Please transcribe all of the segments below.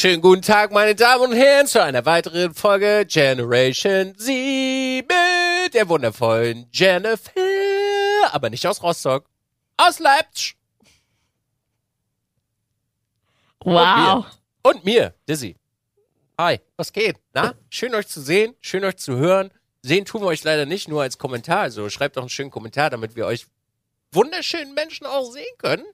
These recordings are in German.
Schönen guten Tag, meine Damen und Herren, zu einer weiteren Folge Generation Z mit der wundervollen Jennifer, aber nicht aus Rostock, aus Leipzig. Wow. Und mir, Dizzy. Hi, was geht? Na, schön euch zu sehen, schön euch zu hören. Sehen tun wir euch leider nicht nur als Kommentar, also schreibt doch einen schönen Kommentar, damit wir euch wunderschönen Menschen auch sehen können.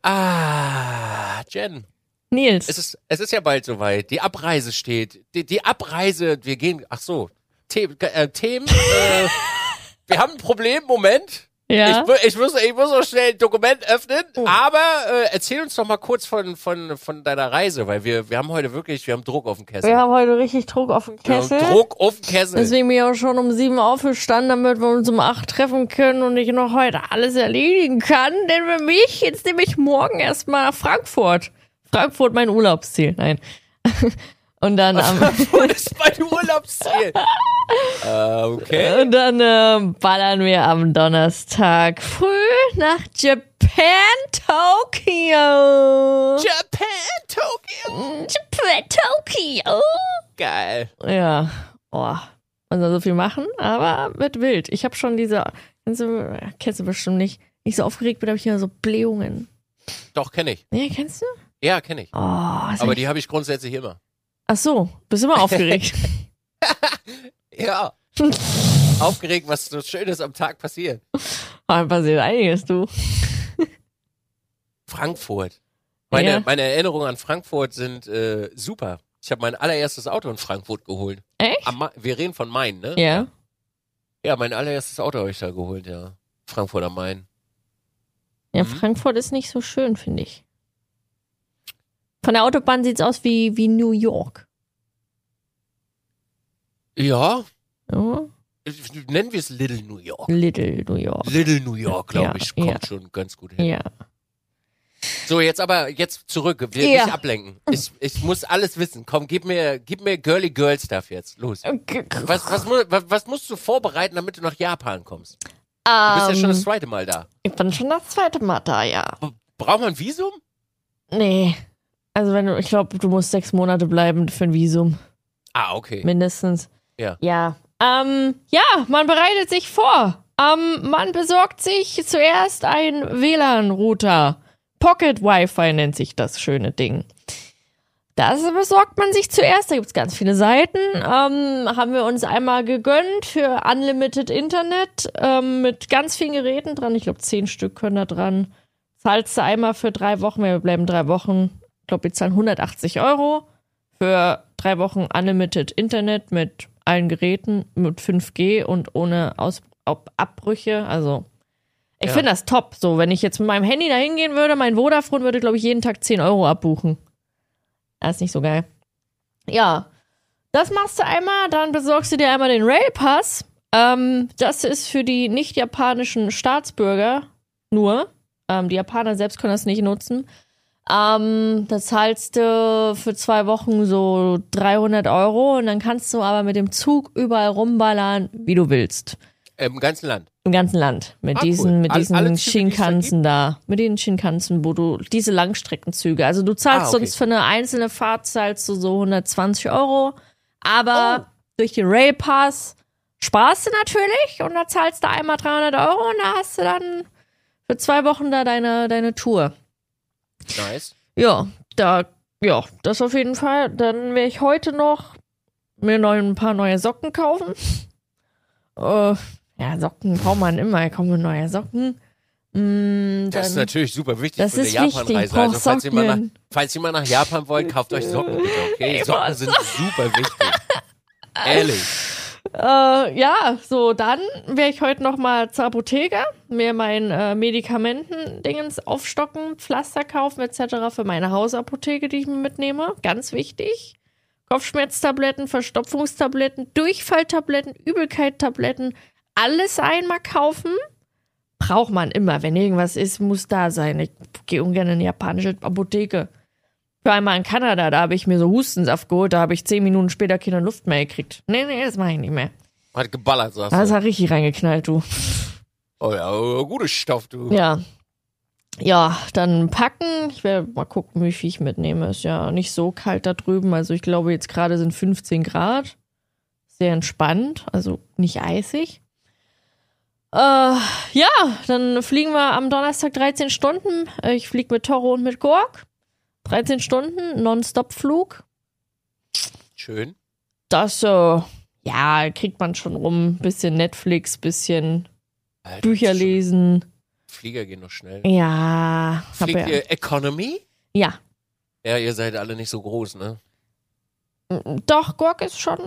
Ah, Jen, Nils. es ist, es ist ja bald soweit. Die Abreise steht. Die, die Abreise, wir gehen, ach so, The äh, Themen. äh, wir haben ein Problem, Moment. ja. Ich, ich, muss, ich muss noch schnell ein Dokument öffnen, aber äh, erzähl uns doch mal kurz von, von, von deiner Reise, weil wir, wir haben heute wirklich, wir haben Druck auf dem Kessel. Wir haben heute richtig Druck auf dem Wir haben Kessel. Druck auf dem Kessel. Deswegen bin ich auch schon um sieben aufgestanden, damit wir uns um acht treffen können und ich noch heute alles erledigen kann. Denn für mich jetzt nehme ich morgen erstmal nach Frankfurt. Frankfurt mein Urlaubsziel. Nein. Und dann am, das ist mein Urlaubsziel. äh, okay. und dann ähm, ballern wir am Donnerstag früh nach Japan, Tokio. Japan, Tokio. Japan, Tokio. Geil. Ja, oh, man soll so viel machen, aber wird wild. Ich habe schon diese, kennst du, bestimmt nicht, nicht so aufgeregt bin, habe ich immer so Blähungen. Doch, kenne ich. Nee, kennst du? Ja, kenne ich. Oh, Aber die habe ich grundsätzlich immer. Ach so, bist immer aufgeregt. Ja. Aufgeregt, was so Schönes am Tag passiert. Da passiert einiges, du. Frankfurt. Meine, Ja. meine Erinnerungen an Frankfurt sind äh, super. Ich habe mein allererstes Auto in Frankfurt geholt. Echt? Am wir reden von Main, ne? Ja. Ja, mein allererstes Auto habe ich da geholt, ja. Frankfurt am Main. Ja, Mhm. Frankfurt ist nicht so schön, finde ich. Von der Autobahn sieht's aus wie, wie New York. Ja, Ja? nennen wir es Little New York. Little New York. Little New York, glaube Ja, ich, kommt ja. schon ganz gut hin. Ja. So, jetzt aber, jetzt zurück, wir Ja. nicht ablenken. Ich, ich muss alles wissen. Komm, gib mir, gib mir Girly Girl Stuff jetzt. Los. Was, was, mu- was, was musst du vorbereiten, damit du nach Japan kommst? Du bist ja schon das Ähm, zweite Mal da. ich bin schon das zweite Mal da, ja. Braucht man ein Visum? Nee. Also wenn du, ich glaube, du musst sechs Monate bleiben für ein Visum. Ah, okay. Mindestens. Ja. Ja. Ähm, ja, man bereitet sich vor. Ähm, man besorgt sich zuerst ein WLAN-Router. Pocket Wi-Fi nennt sich das schöne Ding. Das besorgt man sich zuerst. Da gibt's ganz viele Seiten. Ähm, haben wir uns einmal gegönnt für Unlimited Internet ähm, mit ganz vielen Geräten dran. Ich glaube, zehn Stück können da dran. Zahlst du einmal für drei Wochen. Wir bleiben drei Wochen. Ich glaube, wir zahlen 180 Euro für drei Wochen Unlimited Internet mit allen Geräten, mit 5G und ohne Aus Ab Abbrüche. Also, ich Ja. finde das top. So, wenn ich jetzt mit meinem Handy da hingehen würde, mein Vodafone würde, glaube ich, jeden Tag 10 Euro abbuchen. Das ist nicht so geil. Ja, das machst du einmal, dann besorgst du dir einmal den Railpass. Ähm, das ist für die nicht japanischen Staatsbürger nur. Ähm, die Japaner selbst können das nicht nutzen. Ähm, das zahlst du für zwei Wochen so 300 Euro und dann kannst du aber mit dem Zug überall rumballern, wie du willst. Im ganzen Land. Im ganzen Land. Mit Ah, diesen, cool. mit diesen alle Züge, die es da Shinkansen da. Mit den Shinkansen, wo du diese Langstreckenzüge. Also du zahlst Ah, okay. sonst für eine einzelne Fahrt zahlst du so 120 Euro. Aber Oh. durch den Railpass sparst du natürlich und da zahlst du einmal 300 Euro und da hast du dann für zwei Wochen da deine, deine Tour. Nice. Ja, da, ja, das auf jeden Fall. Dann werde ich heute noch mir noch ein paar neue Socken kaufen. Äh, ja, Socken braucht man immer. Da kommen neue Socken. Mm, Das ist natürlich super wichtig Das für eine Japan-Reise. Also, falls ihr, mal nach, falls ihr mal nach Japan wollt, kauft euch Socken bitte, okay? Socken sind super wichtig. Ehrlich. Äh, ja, so, dann werde ich heute noch mal zur Apotheke, mir mein äh, Medikamenten-Dingens aufstocken, Pflaster kaufen etc. für meine Hausapotheke, die ich mir mitnehme. Ganz wichtig. Kopfschmerztabletten, Verstopfungstabletten, Durchfalltabletten, Übelkeit-Tabletten, alles einmal kaufen. Braucht man immer. Wenn irgendwas ist, muss da sein. Ich gehe ungern in eine japanische Apotheke. War einmal in Kanada, da habe ich mir so Hustensaft geholt, da habe ich zehn Minuten später keine Luft mehr gekriegt. Nee, nee, das mache ich nicht mehr. Hat geballert, sagst Das du. hat richtig reingeknallt, du. Oh ja, oh, gutes Stoff, du. Ja. Ja, dann packen. Ich werde mal gucken, wie viel ich mitnehme. Ist ja nicht so kalt da drüben. Also ich glaube, jetzt gerade sind 15 Grad. Sehr entspannt, also nicht eisig. Äh, ja, dann fliegen wir am Donnerstag 13 Stunden. Äh, Ich fliege mit Toro und mit Gork. 13 Stunden, Non-Stop-Flug. Schön. Das, äh, ja, kriegt man schon rum. Bisschen Netflix, bisschen Alter, Bücher lesen. Flieger gehen noch schnell. Ja, Fliegt ja. ihr Economy? ja. Ja, ihr seid alle nicht so groß, ne? Doch, Gork ist schon.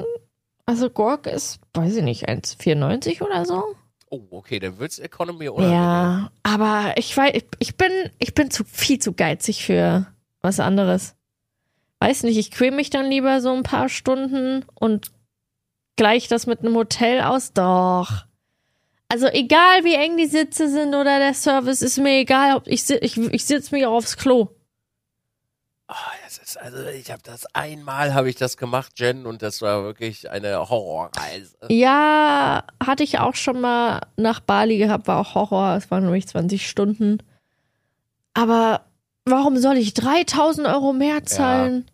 Also Gork ist, weiß ich nicht, 1,94 oder so. Oh, okay, dann wird's Economy oder? Ja, aber ich weiß, ich- ich bin, ich bin zu viel zu geizig für was anderes. Weiß nicht, ich quäl mich dann lieber so ein paar Stunden und gleich das mit einem Hotel aus. Doch. Also egal wie eng die Sitze sind oder der Service, ist mir egal, ob ich, si- ich, ich sitze mich auch aufs Klo. Ah, das ist also, ich habe das einmal habe ich das gemacht, Jen, und das war wirklich eine Horrorreise. Ja, hatte ich auch schon mal nach Bali gehabt, war auch Horror. Es waren nämlich 20 Stunden. Aber warum soll ich 3000 Euro mehr zahlen?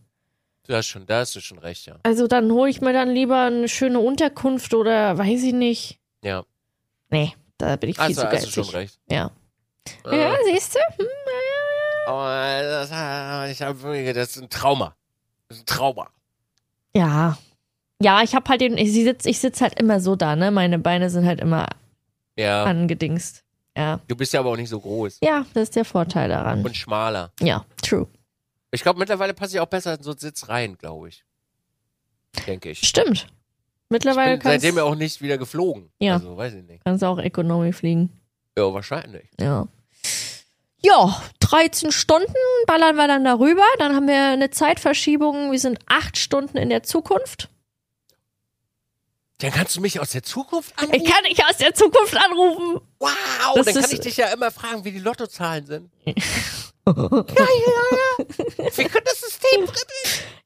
Du hast schon, da hast du schon recht, ja. Also dann hole ich mir dann lieber eine schöne Unterkunft oder weiß ich nicht. Ja, Nee, da bin ich viel also zu hast du geizig. schon recht. Ja. Äh, Ja, siehst du? Hm, Aber das, äh, ich habe das ist ein Trauma. Das ist ein Trauma. ja. Ja, ich habe halt den, ich sitze ich sitz halt immer so da, ne? Meine Beine sind halt immer Ja, angedingst. Ja. du bist ja aber auch nicht so groß Ja, das ist der Vorteil daran. und schmaler. Ja, true. Ich glaube, mittlerweile passe ich auch besser in so einen Sitz rein, glaube ich. Denke ich. Stimmt. Ich Mittlerweile bin kannst, seitdem ja auch nicht wieder geflogen. Ja. Also, weiß ich nicht. kannst du auch Economy fliegen. Ja, wahrscheinlich. Ja. Ja, 13 Stunden ballern wir dann darüber. Dann haben wir eine Zeitverschiebung. Wir sind acht Stunden in der Zukunft. Dann kannst du mich aus der Zukunft anrufen. Ich kann dich aus der Zukunft anrufen. wow, Das dann kann ich dich ja immer fragen, wie die Lottozahlen sind. Wie könnte das System drin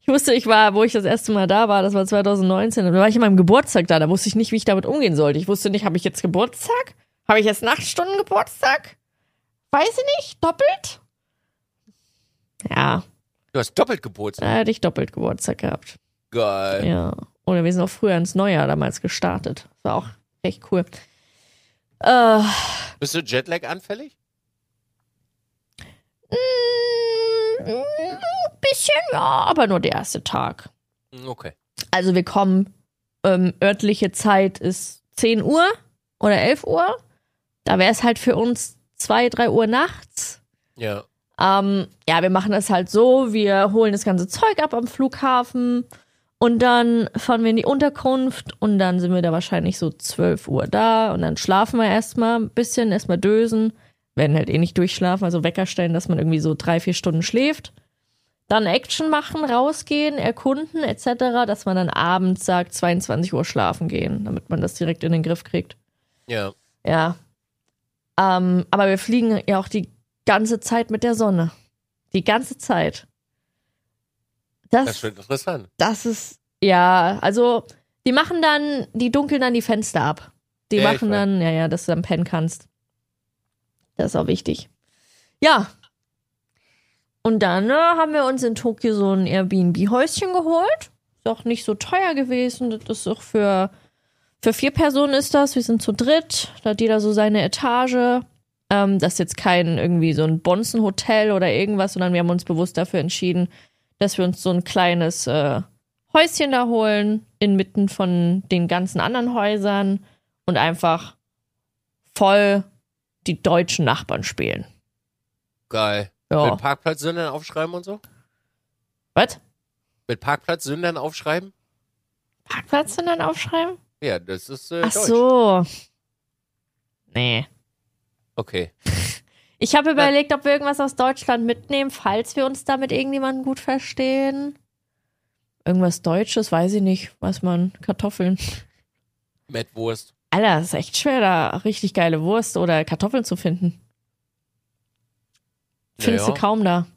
Ich wusste, ich war, wo ich das erste Mal da war, das war 2019, da war ich an meinem Geburtstag da, da wusste ich nicht, wie ich damit umgehen sollte. Ich wusste nicht, habe ich jetzt Geburtstag? Habe ich jetzt Nachtstunden Geburtstag? Weiß ich nicht, doppelt? Ja, Du hast doppelt Geburtstag. da hätte ich doppelt Geburtstag gehabt. Geil. Ja. Oder wir sind auch früher ins Neujahr damals gestartet. Das war auch echt cool. Äh, Bist du Jetlag anfällig? mm, ein bisschen, ja, aber nur der erste Tag. Hm, Okay. Also wir kommen, ähm, örtliche Zeit ist 10 Uhr oder 11 Uhr. Da wäre es halt für uns 2, 3 Uhr nachts. Ja. Ähm, ja, wir machen das halt so, wir holen das ganze Zeug ab am Flughafen und dann fahren wir in die Unterkunft und dann sind wir da wahrscheinlich so 12 Uhr da und dann schlafen wir erstmal ein bisschen, erstmal dösen, werden halt eh nicht durchschlafen, also Wecker stellen, dass man irgendwie so drei, vier Stunden schläft. Dann Action machen, rausgehen, erkunden etc., dass man dann abends sagt, 22 Uhr schlafen gehen, damit man das direkt in den Griff kriegt. Ja. Ja. Ähm, aber wir fliegen ja auch die ganze Zeit mit der Sonne. Die ganze Zeit. Das Das, wird interessant. das ist, ja, also, die machen dann, die dunkeln dann die Fenster ab. Die Ja, machen dann, ja, ja, dass du dann pennen kannst. Das ist auch wichtig. Ja. Und dann äh, haben wir uns in Tokio so ein Airbnb-Häuschen geholt. Ist auch nicht so teuer gewesen. Das ist auch für, für vier Personen ist das. Wir sind zu dritt. Da hat jeder so seine Etage. Ähm, das ist jetzt kein irgendwie so ein Bonzenhotel oder irgendwas, sondern wir haben uns bewusst dafür entschieden, dass wir uns so ein kleines äh, Häuschen da holen, inmitten von den ganzen anderen Häusern und einfach voll die deutschen Nachbarn spielen. Geil. Ja. Mit Parkplatzsündern aufschreiben und so? Was? Mit Parkplatzsündern aufschreiben? Parkplatz denn dann aufschreiben? Ja, das ist äh, Ach Deutsch. so. Nee. Okay. Ich habe überlegt, ob wir irgendwas aus Deutschland mitnehmen, falls wir uns da mit irgendjemandem gut verstehen. Irgendwas Deutsches, weiß ich nicht. Was man, Kartoffeln. Mettwurst. Alter, es ist echt schwer, da richtig geile Wurst oder Kartoffeln zu finden. Findest Ja, du ja. kaum da.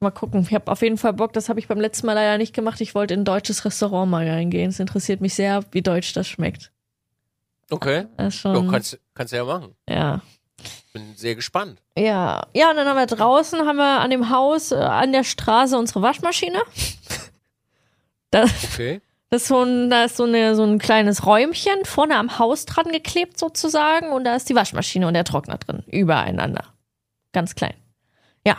Mal gucken. Ich habe auf jeden Fall Bock. Das habe ich beim letzten Mal leider nicht gemacht. Ich wollte in ein deutsches Restaurant mal reingehen. Es interessiert mich sehr, wie deutsch das schmeckt. Okay. Das ist Ja, schon, kannst, kannst du ja machen. ja. Bin sehr gespannt. Ja, ja, und dann haben wir draußen, haben wir an dem Haus, äh, an der Straße unsere Waschmaschine. Da, Okay. das ist so ein, da ist so, eine, so ein kleines Räumchen vorne am Haus dran geklebt sozusagen und da ist die Waschmaschine und der Trockner drin, übereinander. Ganz klein. Ja.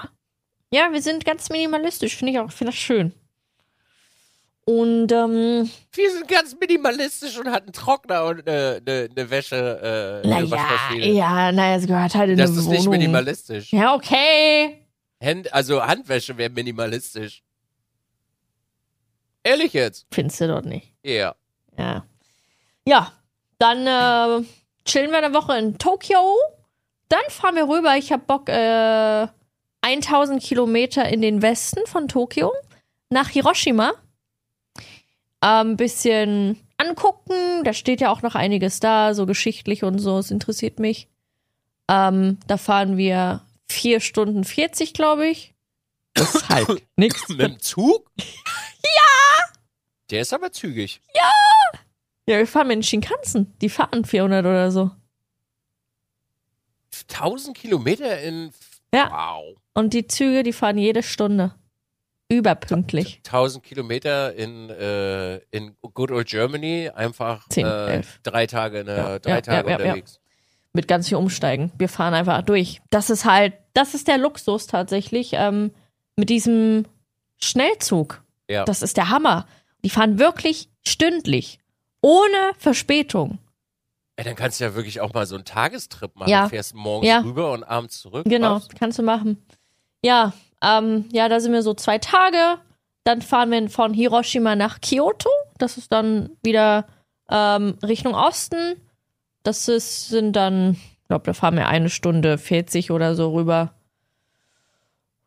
Ja, wir sind ganz minimalistisch, finde ich auch, finde das schön. Und ähm, Wir sind ganz minimalistisch und hatten Trockner und eine ne, ne Wäsche, äh, eine naja, Waschmaschine. ja, naja, es gehört halt in das eine ist Wohnung. nicht minimalistisch. Ja, okay. Hand, also Handwäsche wäre minimalistisch. Ehrlich jetzt? Findest du dort nicht. Ja. Ja. Ja, dann äh, chillen wir eine Woche in Tokio. Dann fahren wir rüber. Ich habe Bock, äh, 1000 Kilometer in den Westen von Tokio nach Hiroshima. Ein ähm, bisschen angucken. Da steht ja auch noch einiges da, so geschichtlich und so. Es interessiert mich. Ähm, da fahren wir 4 Stunden 40, glaube ich. Das ist halt nix. Mit dem Zug? ja! Der ist aber zügig. Ja, wir fahren mit den Shinkansen. Die fahren 400 oder so. 1000 Kilometer in. Ja. Wow. Und die Züge, die fahren jede Stunde. Überpünktlich. 1000 Kilometer in, äh, in Good Old Germany, einfach Zehn, äh, elf. drei Tage, in, Ja, drei ja, Tage ja, ja, ja. unterwegs. Mit ganz viel Umsteigen. Wir fahren einfach durch. Das ist halt, das ist der Luxus tatsächlich ähm, mit diesem Schnellzug. Ja. Das ist der Hammer. Die fahren wirklich stündlich. Ohne Verspätung. Ey, dann kannst du ja wirklich auch mal so einen Tagestrip machen. Ja. Fährst morgens Ja. rüber und abends zurück. Genau, Was? kannst du machen. Ja, ähm, ja, da sind wir so zwei Tage. Dann fahren wir von Hiroshima nach Kyoto. Das ist dann wieder ähm, Richtung Osten. Das ist, sind dann, ich glaube, da fahren wir eine Stunde 40 oder so rüber.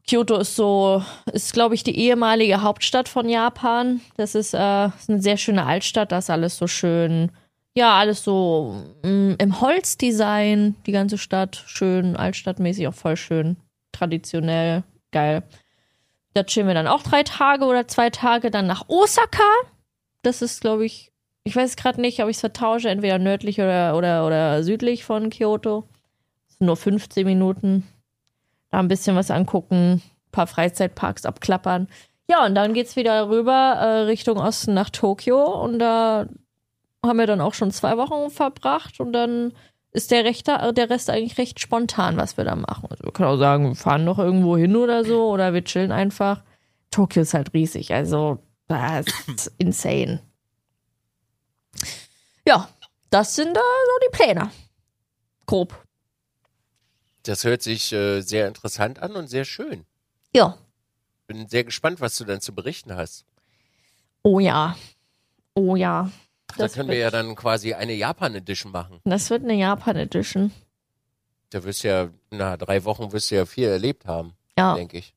Kyoto ist so, ist, glaube ich, die ehemalige Hauptstadt von Japan. Das ist, äh, ist eine sehr schöne Altstadt. Da ist alles so schön, ja, alles so mm, im Holzdesign, die ganze Stadt. Schön, altstadtmäßig auch voll schön. Traditionell, geil. Da chillen wir dann auch drei Tage oder zwei Tage dann nach Osaka. Das ist, glaube ich, ich weiß gerade nicht, ob ich es vertausche, entweder nördlich oder, oder, oder südlich von Kyoto. Das sind nur 15 Minuten. Da ein bisschen was angucken, ein paar Freizeitparks abklappern. Ja, und dann geht's wieder rüber äh, Richtung Osten nach Tokio und da haben wir dann auch schon zwei Wochen verbracht und dann ist der, Recht, der Rest eigentlich recht spontan, was wir da machen. Also wir können auch sagen, wir fahren noch irgendwo hin oder so oder wir chillen einfach. Tokio ist halt riesig, also das ist insane. Ja, das sind da so die Pläne. Grob. Das hört sich äh, sehr interessant an und sehr schön. Ja. Bin sehr gespannt, was du dann zu berichten hast. Oh ja. Oh ja. Da Das können wir ja dann quasi eine Japan-Edition machen. Das wird eine Japan-Edition. Da wirst du ja, na, drei Wochen wirst du ja viel erlebt haben, Ja. denke ich.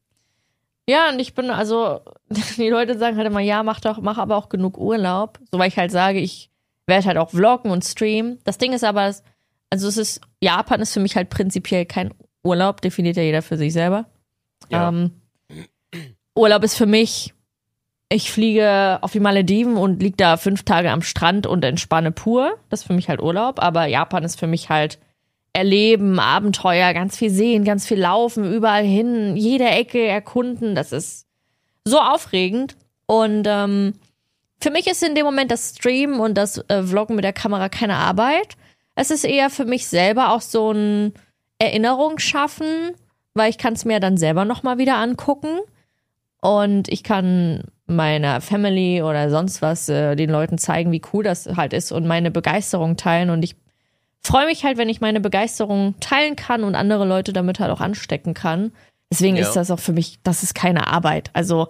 Ja, und ich bin, also, die Leute sagen halt immer, ja, mach doch, mach aber auch genug Urlaub. So, weil ich halt sage, ich werde halt auch vloggen und streamen. Das Ding ist aber, es- also es ist, Japan ist für mich halt prinzipiell kein Urlaub, definiert ja jeder für sich selber. Ja. Ähm, Urlaub ist für mich, ich fliege auf die Malediven und liege da fünf Tage am Strand und entspanne pur. Das ist für mich halt Urlaub. Aber Japan ist für mich halt Erleben, Abenteuer, ganz viel sehen, ganz viel laufen, überall hin, jede Ecke erkunden. Das ist so aufregend. Und ähm, für mich ist in dem Moment das Streamen und das äh, Vloggen mit der Kamera keine Arbeit. Es ist eher für mich selber auch so ein Erinnerung schaffen, weil ich kann es mir dann selber nochmal wieder angucken. Und ich kann meiner Family oder sonst was äh, den Leuten zeigen, wie cool das halt ist und meine Begeisterung teilen. Und ich freue mich halt, wenn ich meine Begeisterung teilen kann und andere Leute damit halt auch anstecken kann. Deswegen Ja. ist das auch für mich, das ist keine Arbeit. Also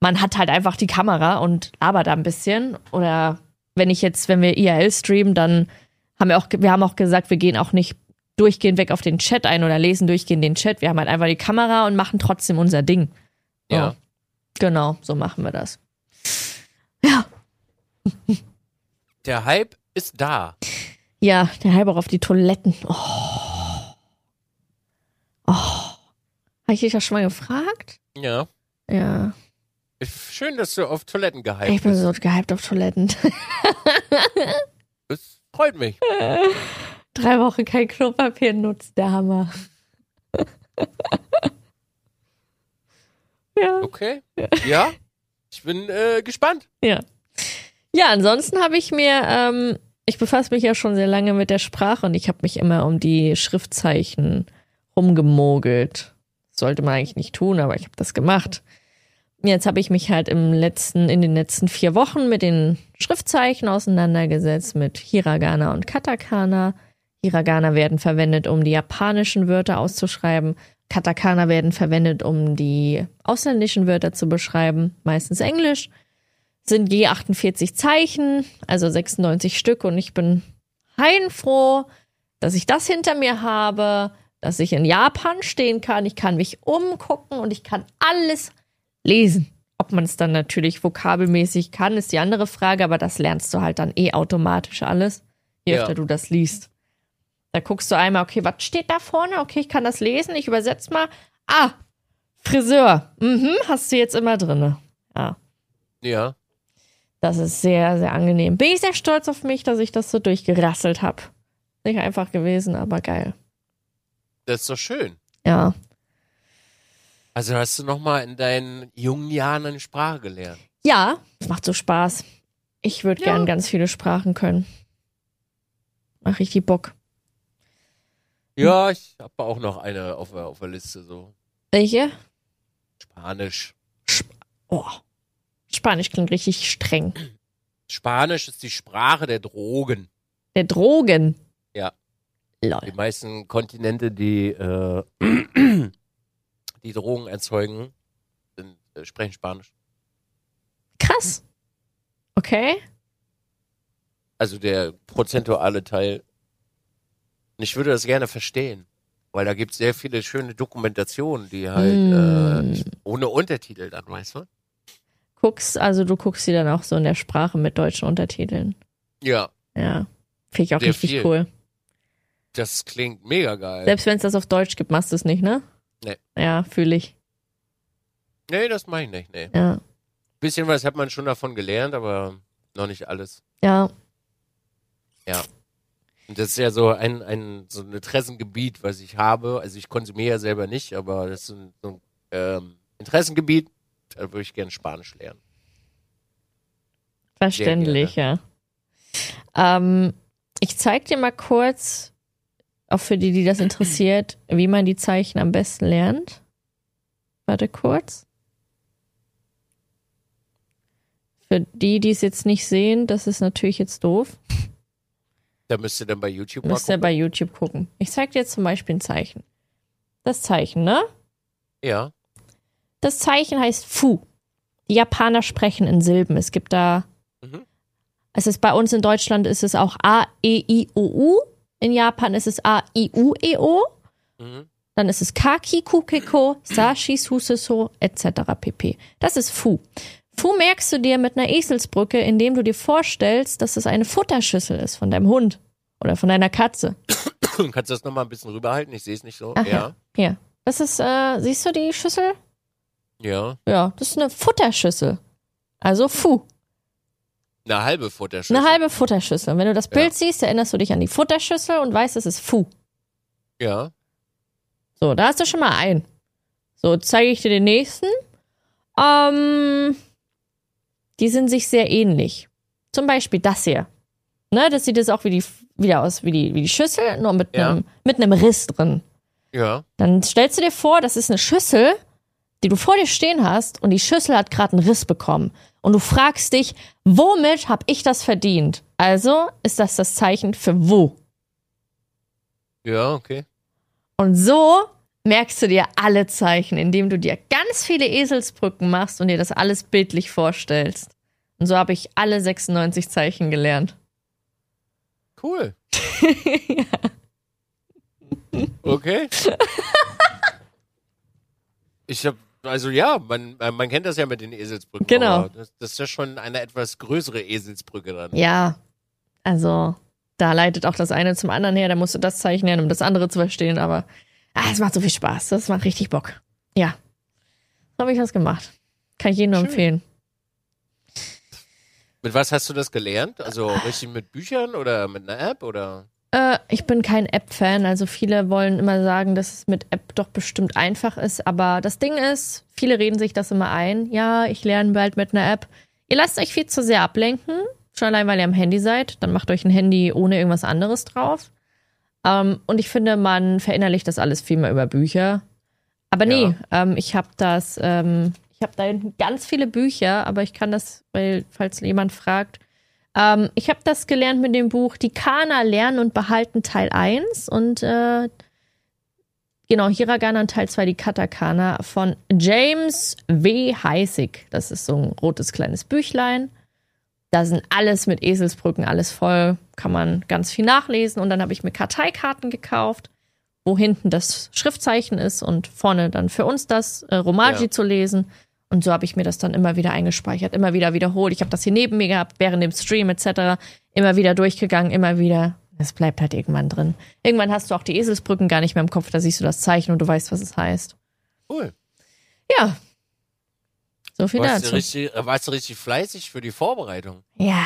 man hat halt einfach die Kamera und labert da ein bisschen. Oder wenn ich jetzt, wenn wir IRL streamen, dann haben wir auch, wir haben auch gesagt, wir gehen auch nicht durchgehend weg auf den Chat ein oder lesen durchgehend den Chat. Wir haben halt einfach die Kamera und machen trotzdem unser Ding. So. Ja. Genau, so machen wir das. Der Hype ist da. Ja, der halber auf die Toiletten. Oh. Oh. Habe ich dich das schon mal gefragt? Ja. Ja. Schön, dass du auf Toiletten gehypt Ich bin bist. so gehypt auf Toiletten. Das freut mich. Drei Wochen kein Klopapier nutzt, der Hammer. ja. Okay. Ja. Ich bin äh, gespannt. Ja. Ja, ansonsten habe ich mir, ähm, ich befasse mich ja schon sehr lange mit der Sprache und ich habe mich immer um die Schriftzeichen rumgemogelt. Sollte man eigentlich nicht tun, aber ich habe das gemacht. Jetzt habe ich mich halt im letzten, in den letzten vier Wochen mit den Schriftzeichen auseinandergesetzt, mit Hiragana und Katakana. Hiragana werden verwendet, um die japanischen Wörter auszuschreiben. Katakana werden verwendet, um die ausländischen Wörter zu beschreiben, meistens Englisch. Sind je 48 Zeichen, also 96 Stück und ich bin heilfroh, dass ich das hinter mir habe, dass ich in Japan stehen kann. Ich kann mich umgucken und ich kann alles lesen. Ob man es dann natürlich vokabelmäßig kann, ist die andere Frage, aber das lernst du halt dann eh automatisch alles, je Ja. öfter du das liest. Da guckst du einmal, okay, was steht da vorne? Okay, ich kann das lesen, ich übersetze mal. Ah, Friseur. Mhm, hast du jetzt immer drinne. Ja, Ja. das ist sehr, sehr angenehm. Bin ich sehr stolz auf mich, dass ich das so durchgerasselt habe. Nicht einfach gewesen, aber geil. Das ist doch schön. Ja. Also hast du noch mal in deinen jungen Jahren eine Sprache gelernt. Ja, es macht so Spaß. Ich würde Ja. gern ganz viele Sprachen können. Mach richtig Bock. Ja, ich habe auch noch eine auf, der- auf der Liste, so Welche? Spanisch. Oh. Spanisch klingt richtig streng. Spanisch ist die Sprache der Drogen. Der Drogen. Ja. Lol. Die meisten Kontinente, die äh, die Drogen erzeugen, sind, äh, sprechen Spanisch. Krass. Okay. Also der prozentuale Teil. Und ich würde das gerne verstehen, weil da gibt es sehr viele schöne Dokumentationen, die halt Mm. äh, ohne Untertitel dann, weißt du? Guckst, also du guckst sie dann auch so in der Sprache mit deutschen Untertiteln. Ja, Ja. Finde ich auch Sehr richtig viel. cool. das klingt mega geil. Selbst wenn es das auf Deutsch gibt, machst du es nicht, ne? Nee. Ja, fühle ich. nee, das mache ich nicht, nee. Ja. Bisschen was hat man schon davon gelernt, aber noch nicht alles. Ja. Und das ist ja so ein, ein so ein Interessengebiet, was ich habe. Also ich konsumiere ja selber nicht, aber das ist ein, so ein ähm, Interessengebiet, da würde ich gerne Spanisch lernen. Verständlich, ja. Ähm, ich zeig dir mal kurz, auch für die, die das interessiert, wie man die Zeichen am besten lernt. Warte kurz. Für die, die es jetzt nicht sehen, das ist natürlich jetzt doof. Da müsst ihr dann bei YouTube mal Müsst ihr gucken. bei YouTube gucken. Ich zeig dir jetzt zum Beispiel ein Zeichen. Das Zeichen, ne? Ja, Das Zeichen heißt Fu. Die Japaner sprechen in Silben. Es gibt da, Mhm. es ist bei uns in Deutschland ist es auch A, E, I, O, U. In Japan ist es A, I, U, E, O. mhm. Dann ist es Kaki, Kukeko, Sashi, Suseso, etc. pp. Das ist Fu. Fu merkst du dir mit einer Eselsbrücke, indem du dir vorstellst, dass es eine Futterschüssel ist von deinem Hund oder von deiner Katze. Kannst du das nochmal ein bisschen rüberhalten? Ich sehe es nicht so. Ach ja. Hier. Das ist, äh, siehst du die Schüssel? Ja. Ja, das ist eine Futterschüssel. Also Fu. Eine halbe Futterschüssel. Eine halbe Futterschüssel. Und wenn du das Bild Ja. siehst, erinnerst du dich an die Futterschüssel und weißt, es ist Fu. Ja. So, da hast du schon mal einen. So, zeige ich dir den nächsten. Ähm, die sind sich sehr ähnlich. Zum Beispiel das hier. Ne, das sieht jetzt auch wie die, wieder aus wie die, wie die Schüssel, nur mit Ja. einem mit einem Riss drin. Ja. Dann stellst du dir vor, das ist eine Schüssel, die du vor dir stehen hast und die Schüssel hat gerade einen Riss bekommen. Und du fragst dich, womit habe ich das verdient? Also ist das das Zeichen für wo. Ja, okay. Und so merkst du dir alle Zeichen, indem du dir ganz viele Eselsbrücken machst und dir das alles bildlich vorstellst. Und so habe ich alle 96 Zeichen gelernt. Cool. Okay. Ich habe, also ja, man, man kennt das ja mit den Eselsbrücken. Genau. Das, das ist ja schon eine etwas größere Eselsbrücke dann. Ja, also da leitet auch das eine zum anderen her. Da musst du das Zeichen lernen, um das andere zu verstehen. Aber ah, es macht so viel Spaß. Das macht richtig Bock. Ja, so habe ich das gemacht. Kann ich jedem nur Schön. empfehlen. Mit was hast du das gelernt? Also richtig mit Büchern oder mit einer App oder? Äh, ich bin kein App-Fan. Also viele wollen immer sagen, dass es mit App doch bestimmt einfach ist. Aber das Ding ist, viele reden sich das immer ein. Ja, ich lerne bald mit einer App. Ihr lasst euch viel zu sehr ablenken. Schon allein, weil ihr am Handy seid. Dann macht euch ein Handy ohne irgendwas anderes drauf. Ähm, und ich finde, man verinnerlicht das alles viel mehr über Bücher. Aber nee, Ja. ähm, ich habe das, ähm, ich habe da hinten ganz viele Bücher, aber ich kann das, weil, falls jemand fragt, ähm, ich habe das gelernt mit dem Buch Die Kana lernen und behalten Teil 1 und äh, genau, Hiragana und Teil 2 die Katakana von James W. Heißig. Das ist so ein rotes kleines Büchlein. Da sind alles mit Eselsbrücken, alles voll. Kann man ganz viel nachlesen. Und dann habe ich mir Karteikarten gekauft, wo hinten das Schriftzeichen ist und vorne dann für uns das äh, Romaji Ja. zu lesen. Und so habe ich mir das dann immer wieder eingespeichert, immer wieder wiederholt. Ich habe das hier neben mir gehabt, während dem Stream etc. Immer wieder durchgegangen, immer wieder. Es bleibt halt irgendwann drin. Irgendwann hast du auch die Eselsbrücken gar nicht mehr im Kopf, da siehst du das Zeichen und du weißt, was es heißt. Cool. Ja. So viel Warst du, dazu. richtig, äh, warst du richtig fleißig für die Vorbereitung? Ja.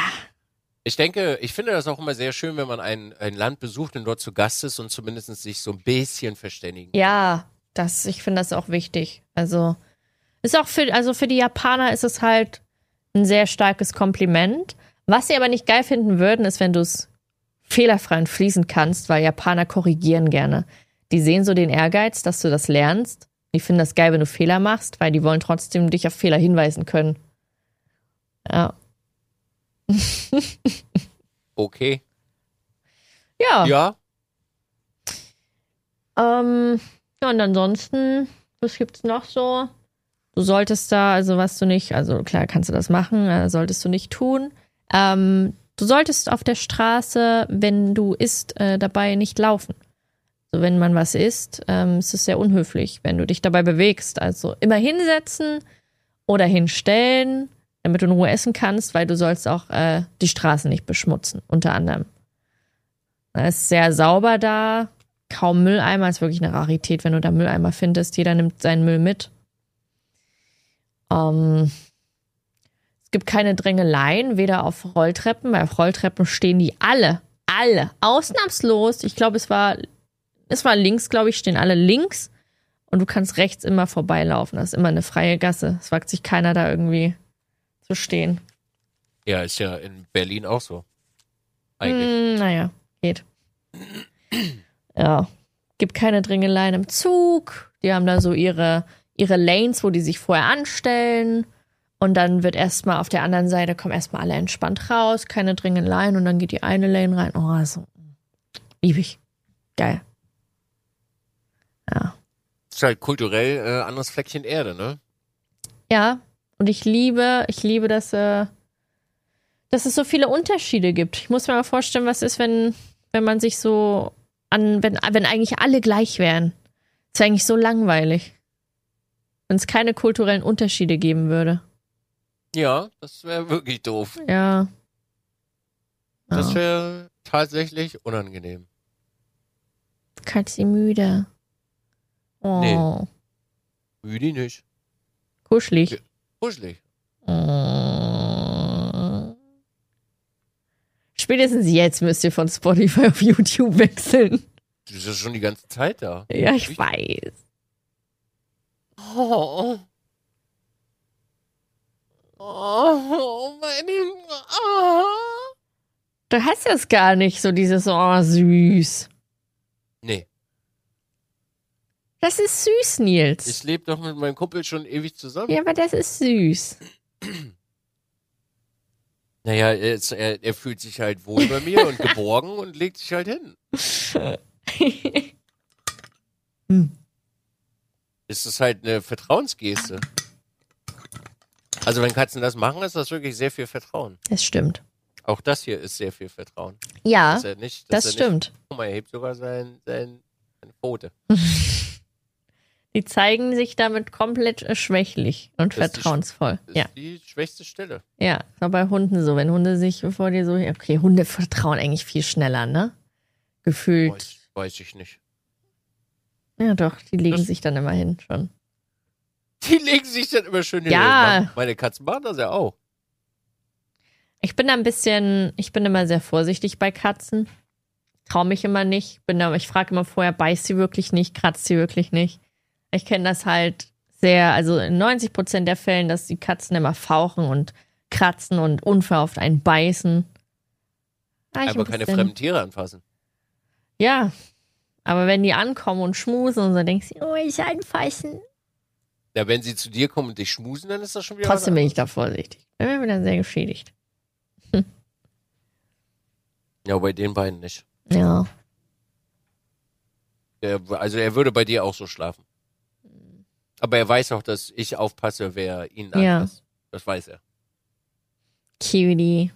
Ich denke, ich finde das auch immer sehr schön, wenn man ein, ein Land besucht und dort zu Gast ist und zumindest sich so ein bisschen verständigen. Ja, das, ich finde das auch wichtig. Also, ist auch für, also für die Japaner ist es halt ein sehr starkes Kompliment. Was sie aber nicht geil finden würden, ist, wenn du es fehlerfrei und fließend kannst, weil Japaner korrigieren gerne. Die sehen so den Ehrgeiz, dass du das lernst. Die finden das geil, wenn du Fehler machst, weil die wollen trotzdem dich auf Fehler hinweisen können. Ja. Okay. Ja. Ja. Ähm, ja, und ansonsten, was gibt's noch so? Du solltest da, also was du nicht, also klar kannst du das machen, äh, solltest du nicht tun. Ähm, du solltest auf der Straße, wenn du isst, äh, dabei nicht laufen. Also wenn man was isst, ähm, ist es sehr unhöflich, wenn du dich dabei bewegst. Also immer hinsetzen oder hinstellen, damit du in Ruhe essen kannst, weil du sollst auch äh, die Straßen nicht beschmutzen, unter anderem. Es ist sehr sauber da, kaum Mülleimer, ist wirklich eine Rarität, wenn du da Mülleimer findest. Jeder nimmt seinen Müll mit. Ähm, es gibt keine Drängeleien, weder auf Rolltreppen, weil auf Rolltreppen stehen die alle, alle, ausnahmslos. Ich glaube, es war, es war links, glaube ich, stehen alle links und du kannst rechts immer vorbeilaufen. Das ist immer eine freie Gasse. Es wagt sich keiner da irgendwie zu stehen. Ja, ist ja in Berlin auch so. Eigentlich. Hm, naja, geht. Ja. Gibt keine Drängeleien im Zug. Die haben da so ihre, ihre Lanes, wo die sich vorher anstellen. Und dann wird erstmal auf der anderen Seite kommen erstmal alle entspannt raus, keine Drängeleien und dann geht die eine Lane rein. Oh, also. Lieb ich. Geil. Ja. Ist halt kulturell äh, anderes Fleckchen Erde, ne? Ja. Und ich liebe, ich liebe, dass, äh, dass es so viele Unterschiede gibt. Ich muss mir mal vorstellen, was ist, wenn, wenn man sich so an, wenn, wenn eigentlich alle gleich wären. Das wäre eigentlich so langweilig. Wenn es keine kulturellen Unterschiede geben würde. Ja, das wäre wirklich doof. Ja. Das wäre tatsächlich unangenehm. Kalt sie müde. Oh. Nee. Müde nicht. Kuschelig. Kuschelig. Oh. Spätestens jetzt müsst ihr von Spotify auf YouTube wechseln. Das ist ja schon die ganze Zeit da. Ja, ich weiß. Oh. Oh, meine. Oh. Du hast das gar nicht, so dieses, oh, süß. Nee, Das ist süß, Nils. ich lebe doch mit meinem Kumpel schon ewig zusammen. ja, aber das ist süß. Naja, er, ist, er, er fühlt sich halt wohl bei mir und geborgen und legt sich halt hin. Ist es halt eine Vertrauensgeste. Also wenn Katzen das machen, ist das wirklich sehr viel Vertrauen. Das stimmt. Auch das hier ist sehr viel Vertrauen. Ja, Dass er nicht, dass das er Nicht, stimmt. mal, er hebt sogar sein, sein, seine Pfote. Die zeigen sich damit komplett äh, schwächlich und Das ist die vertrauensvoll. Ja, ist die schwächste Stelle. ja. Auch bei Hunden so. Wenn Hunde sich vor dir so. Okay, Hunde vertrauen eigentlich viel schneller, ne? Gefühlt. Weiß, weiß ich nicht. Ja, doch, die legen Das- sich dann immer hin schon. Die legen sich dann immer schön hin. Ja. Meine- Katzen machen das ja auch. Ich bin da ein bisschen, ich bin immer sehr vorsichtig bei Katzen. Ich traue mich immer nicht. Bin da, ich frage immer vorher, beißt sie wirklich nicht, kratzt sie wirklich nicht. Ich kenne das halt sehr, also in 90 Prozent der Fällen, dass die Katzen immer fauchen und kratzen und unverhofft einen beißen. Ah, Aber ein keine fremden Tiere anfassen. Ja, aber wenn die ankommen und schmusen und so, denkst du, oh, ich anfassen. Ja, wenn sie zu dir kommen und dich schmusen, dann ist das schon wieder Trotzdem bin ich da vorsichtig. Bin mir wieder sehr geschädigt. anderes. Ja, bei den beiden nicht. Ja. Er, also er würde bei dir auch so schlafen. Aber er weiß auch, dass ich aufpasse, wer ihn Ja. anfasst. Das weiß er. Cutie.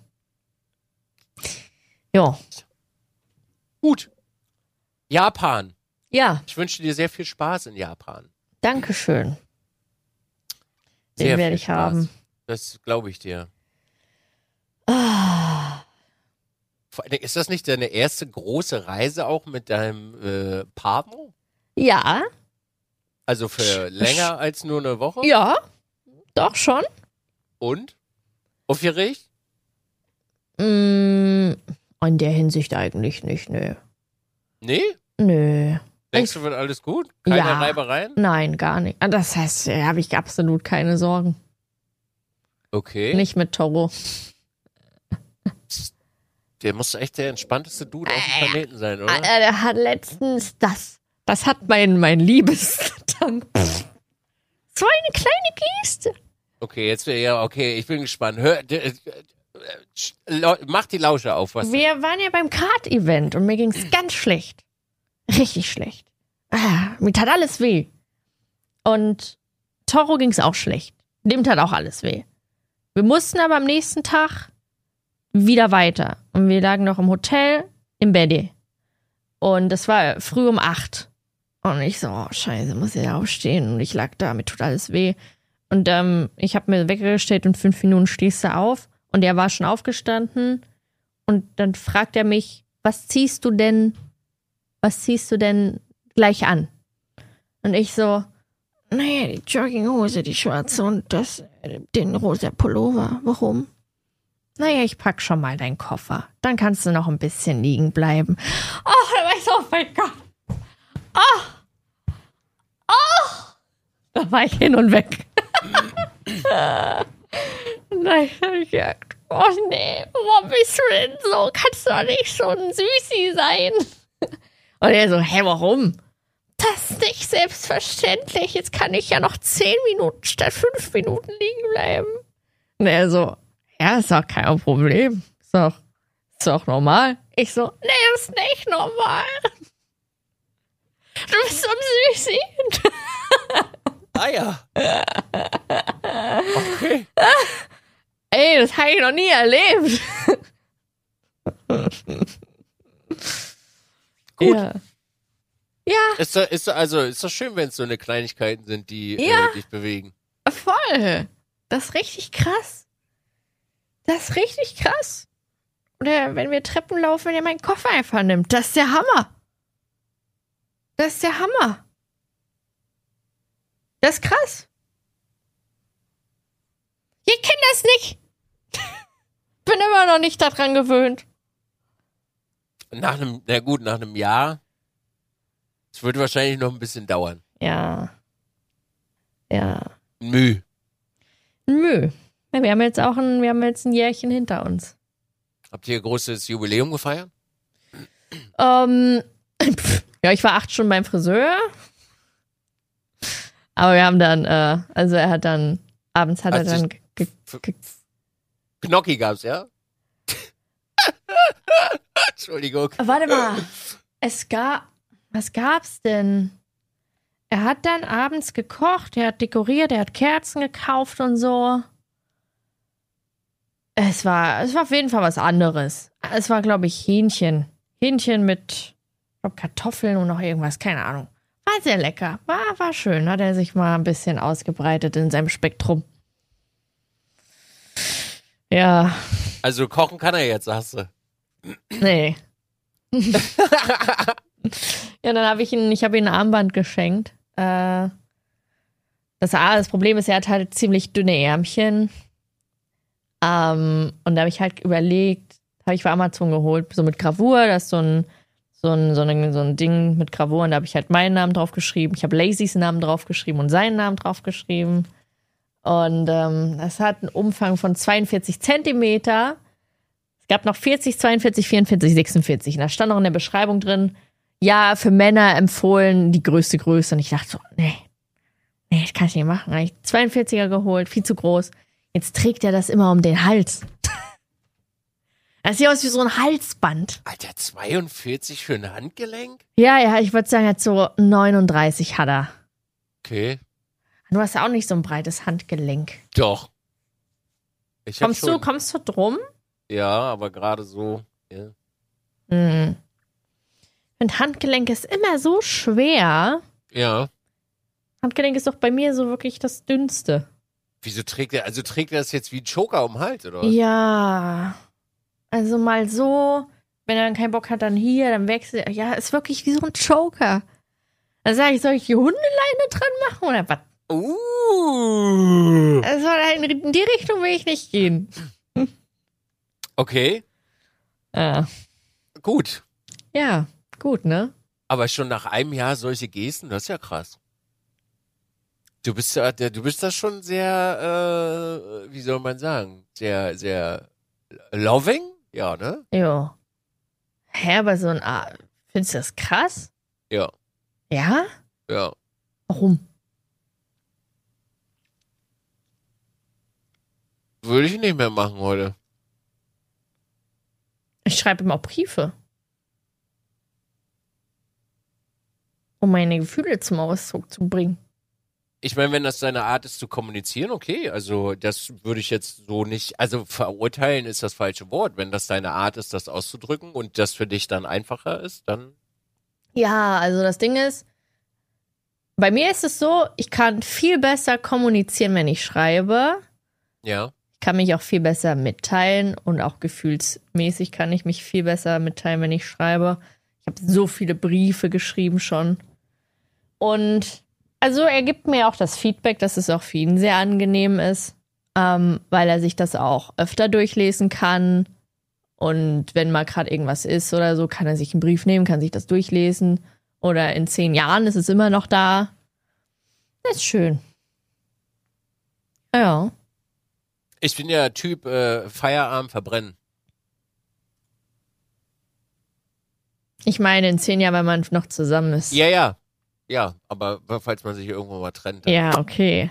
Ja. Gut. Japan. Ja, Ich wünsche dir sehr viel Spaß in Japan. danke schön. Den Sehr werde ich Spaß. haben. Das glaube ich dir. Ah, Ist das nicht deine erste große Reise auch mit deinem äh, Partner? ja, Also für länger als nur eine Woche? ja, doch schon. Und? Aufgeregt? Mm, in der Hinsicht eigentlich nicht, nö. Nee? Nö. Denkst du, wird alles gut? Keine Ja. Reibereien? Nein, gar nicht. Ah, Das heißt, da habe ich absolut keine Sorgen. Okay. Nicht mit Toro. Der muss echt der entspannteste Dude auf dem Planeten sein, oder? Ah, Der hat letztens das. Das hat mein, mein Liebesdank. So eine kleine Geste. Okay, jetzt ja, okay, ich bin gespannt. Hör, äh, mach die Lausche auf, was Wir waren ja beim Kart-Event und mir ging's ganz schlecht. Richtig schlecht. Ah, mir tat alles weh. Und Toro ging's auch schlecht. Dem tat auch alles weh. Wir mussten aber am nächsten Tag wieder weiter. Und wir lagen noch im Hotel im Bett. Und es war früh um acht. Und ich so, oh, scheiße, muss ich aufstehen. Und ich lag da, mir tut alles weh. Und ähm, ich habe mir weggestellt und fünf Minuten stehst du auf. Und er war schon aufgestanden. Und dann fragt er mich, was ziehst du denn, was ziehst du denn gleich an? Und ich so, naja, die Jogginghose, die schwarze und das, äh, den rosa Pullover. Warum? Naja, ich pack schon mal deinen Koffer. Dann kannst du noch ein bisschen liegen bleiben. Oh, da war ich so, oh mein Gott. Oh. Oh. Da war ich hin und weg. Nein, hab ich gesagt, oh nee, warum bist du denn so? Kannst du doch nicht so ein Süßi sein. Und er so, hä, warum? Das ist nicht selbstverständlich. Jetzt kann ich ja noch zehn Minuten statt fünf Minuten liegen bleiben. Und er so, ja, ist doch kein Problem. Ist doch, ist doch normal. Ich so, nee, ist nicht normal. Du bist so ein Süßi. Ja. Okay. Ey, das habe ich noch nie erlebt. Gut. Ja. ja, Ist doch, ist doch, also ist doch schön, wenn es so eine Kleinigkeiten sind, die Ja. äh, dich bewegen. voll. Das ist richtig krass. Das ist richtig krass. Oder wenn wir Treppen laufen, wenn er meinen Koffer einfach nimmt. Das ist der Hammer. Das ist der Hammer. Das ist krass. Ich kenne das nicht. Bin immer noch nicht daran gewöhnt. Nach einem, na gut, nach einem Jahr. Es wird wahrscheinlich noch ein bisschen dauern. Ja. Ja. Müh. Nö. Ja, Wir haben jetzt auch ein, wir haben jetzt ein Jährchen hinter uns. Habt ihr ein großes Jubiläum gefeiert? Ähm, pff, ja, ich war acht Stunden beim Friseur. Aber wir haben dann, äh, also er hat dann, abends hat Also er dann, ge ge ge Gnocchi gab's, ja? Entschuldigung. warte mal, es gab, was gab's denn? Er hat dann abends gekocht, er hat dekoriert, er hat Kerzen gekauft und so. Es war, es war auf jeden Fall was anderes. Es war, glaube ich, Hähnchen. Hähnchen mit, glaub, Kartoffeln und noch irgendwas, keine Ahnung. Sehr lecker. War, war schön. Hat er sich mal ein bisschen ausgebreitet in seinem Spektrum. Ja, Also kochen kann er jetzt, sagst du. nee. ja, dann habe ich ihn, ich habe ihm ein Armband geschenkt. Äh, das, das Problem ist, er hat halt ziemlich dünne Ärmchen. Ähm, und da habe ich halt überlegt, habe ich bei Amazon geholt, so mit Gravur, da ist so ein, so ein, so, ein, so ein Ding mit Gravuren, da habe ich halt meinen Namen drauf geschrieben. Ich habe Lacys Namen drauf geschrieben und seinen Namen drauf geschrieben. Und ähm, das hat einen Umfang von 42 Zentimeter. Es gab noch 40, 42, 44, 46. Und da stand auch in der Beschreibung drin, ja, für Männer empfohlen die größte Größe. Und ich dachte so, nee, nee, das kann ich nicht machen. Ich 42er geholt, viel zu groß. Jetzt trägt er das immer um den Hals. Das sieht aus wie so ein Halsband. Alter, 42 für ein Handgelenk? Ja, ja, ich würde sagen, hat so 39 hat er. Okay. Du hast ja auch nicht so ein breites Handgelenk. Doch. Ich Kommst schon, du, kommst du drum? Ja, aber gerade so. Ja. Hm. Und Handgelenk ist immer so schwer. ja. Handgelenk ist doch bei mir so wirklich das dünnste. Wieso trägt er, also trägt er das jetzt wie ein Joker um den Hals, oder? was? Ja. Also mal so, wenn er dann keinen Bock hat, dann hier, dann wechselt. Ja, ist wirklich wie so ein Joker. Dann sage ich, soll ich die Hundeleine dran machen oder was? Uh. Also in die Richtung will ich nicht gehen. Okay, Äh, gut. ja, gut, ne? Aber schon nach einem Jahr solche Gesten, das ist ja krass. Du bist ja, du bist da schon sehr, äh, wie soll man sagen, sehr, sehr loving, ja, ne? Jo. Hä, aber so ein A. Findest du das krass? Ja, Ja? ja. Warum? Würde ich nicht mehr machen heute. Ich schreibe ihm auch Briefe. Um meine Gefühle zum Ausdruck zu bringen. Ich meine, wenn das deine Art ist zu kommunizieren, okay. Also das würde ich jetzt so nicht, also verurteilen ist das falsche Wort. Wenn das deine Art ist, das auszudrücken und das für dich dann einfacher ist, dann Ja, also das Ding ist, bei mir ist es so, ich kann viel besser kommunizieren, wenn ich schreibe. ja. Ich kann mich auch viel besser mitteilen und auch gefühlsmäßig kann ich mich viel besser mitteilen, wenn ich schreibe. Ich habe so viele Briefe geschrieben schon. Und also er gibt mir auch das Feedback, dass es auch für ihn sehr angenehm ist, ähm, weil er sich das auch öfter durchlesen kann. Und wenn mal gerade irgendwas ist oder so, kann er sich einen Brief nehmen, kann sich das durchlesen. Oder in zehn Jahren ist es immer noch da. Das ist schön. Ja. Ich bin ja Typ äh, Feierabend verbrennen. Ich meine, in zehn Jahren, wenn man noch zusammen ist. Ja, ja. Ja, aber falls man sich irgendwo mal trennt. dann- Ja, okay.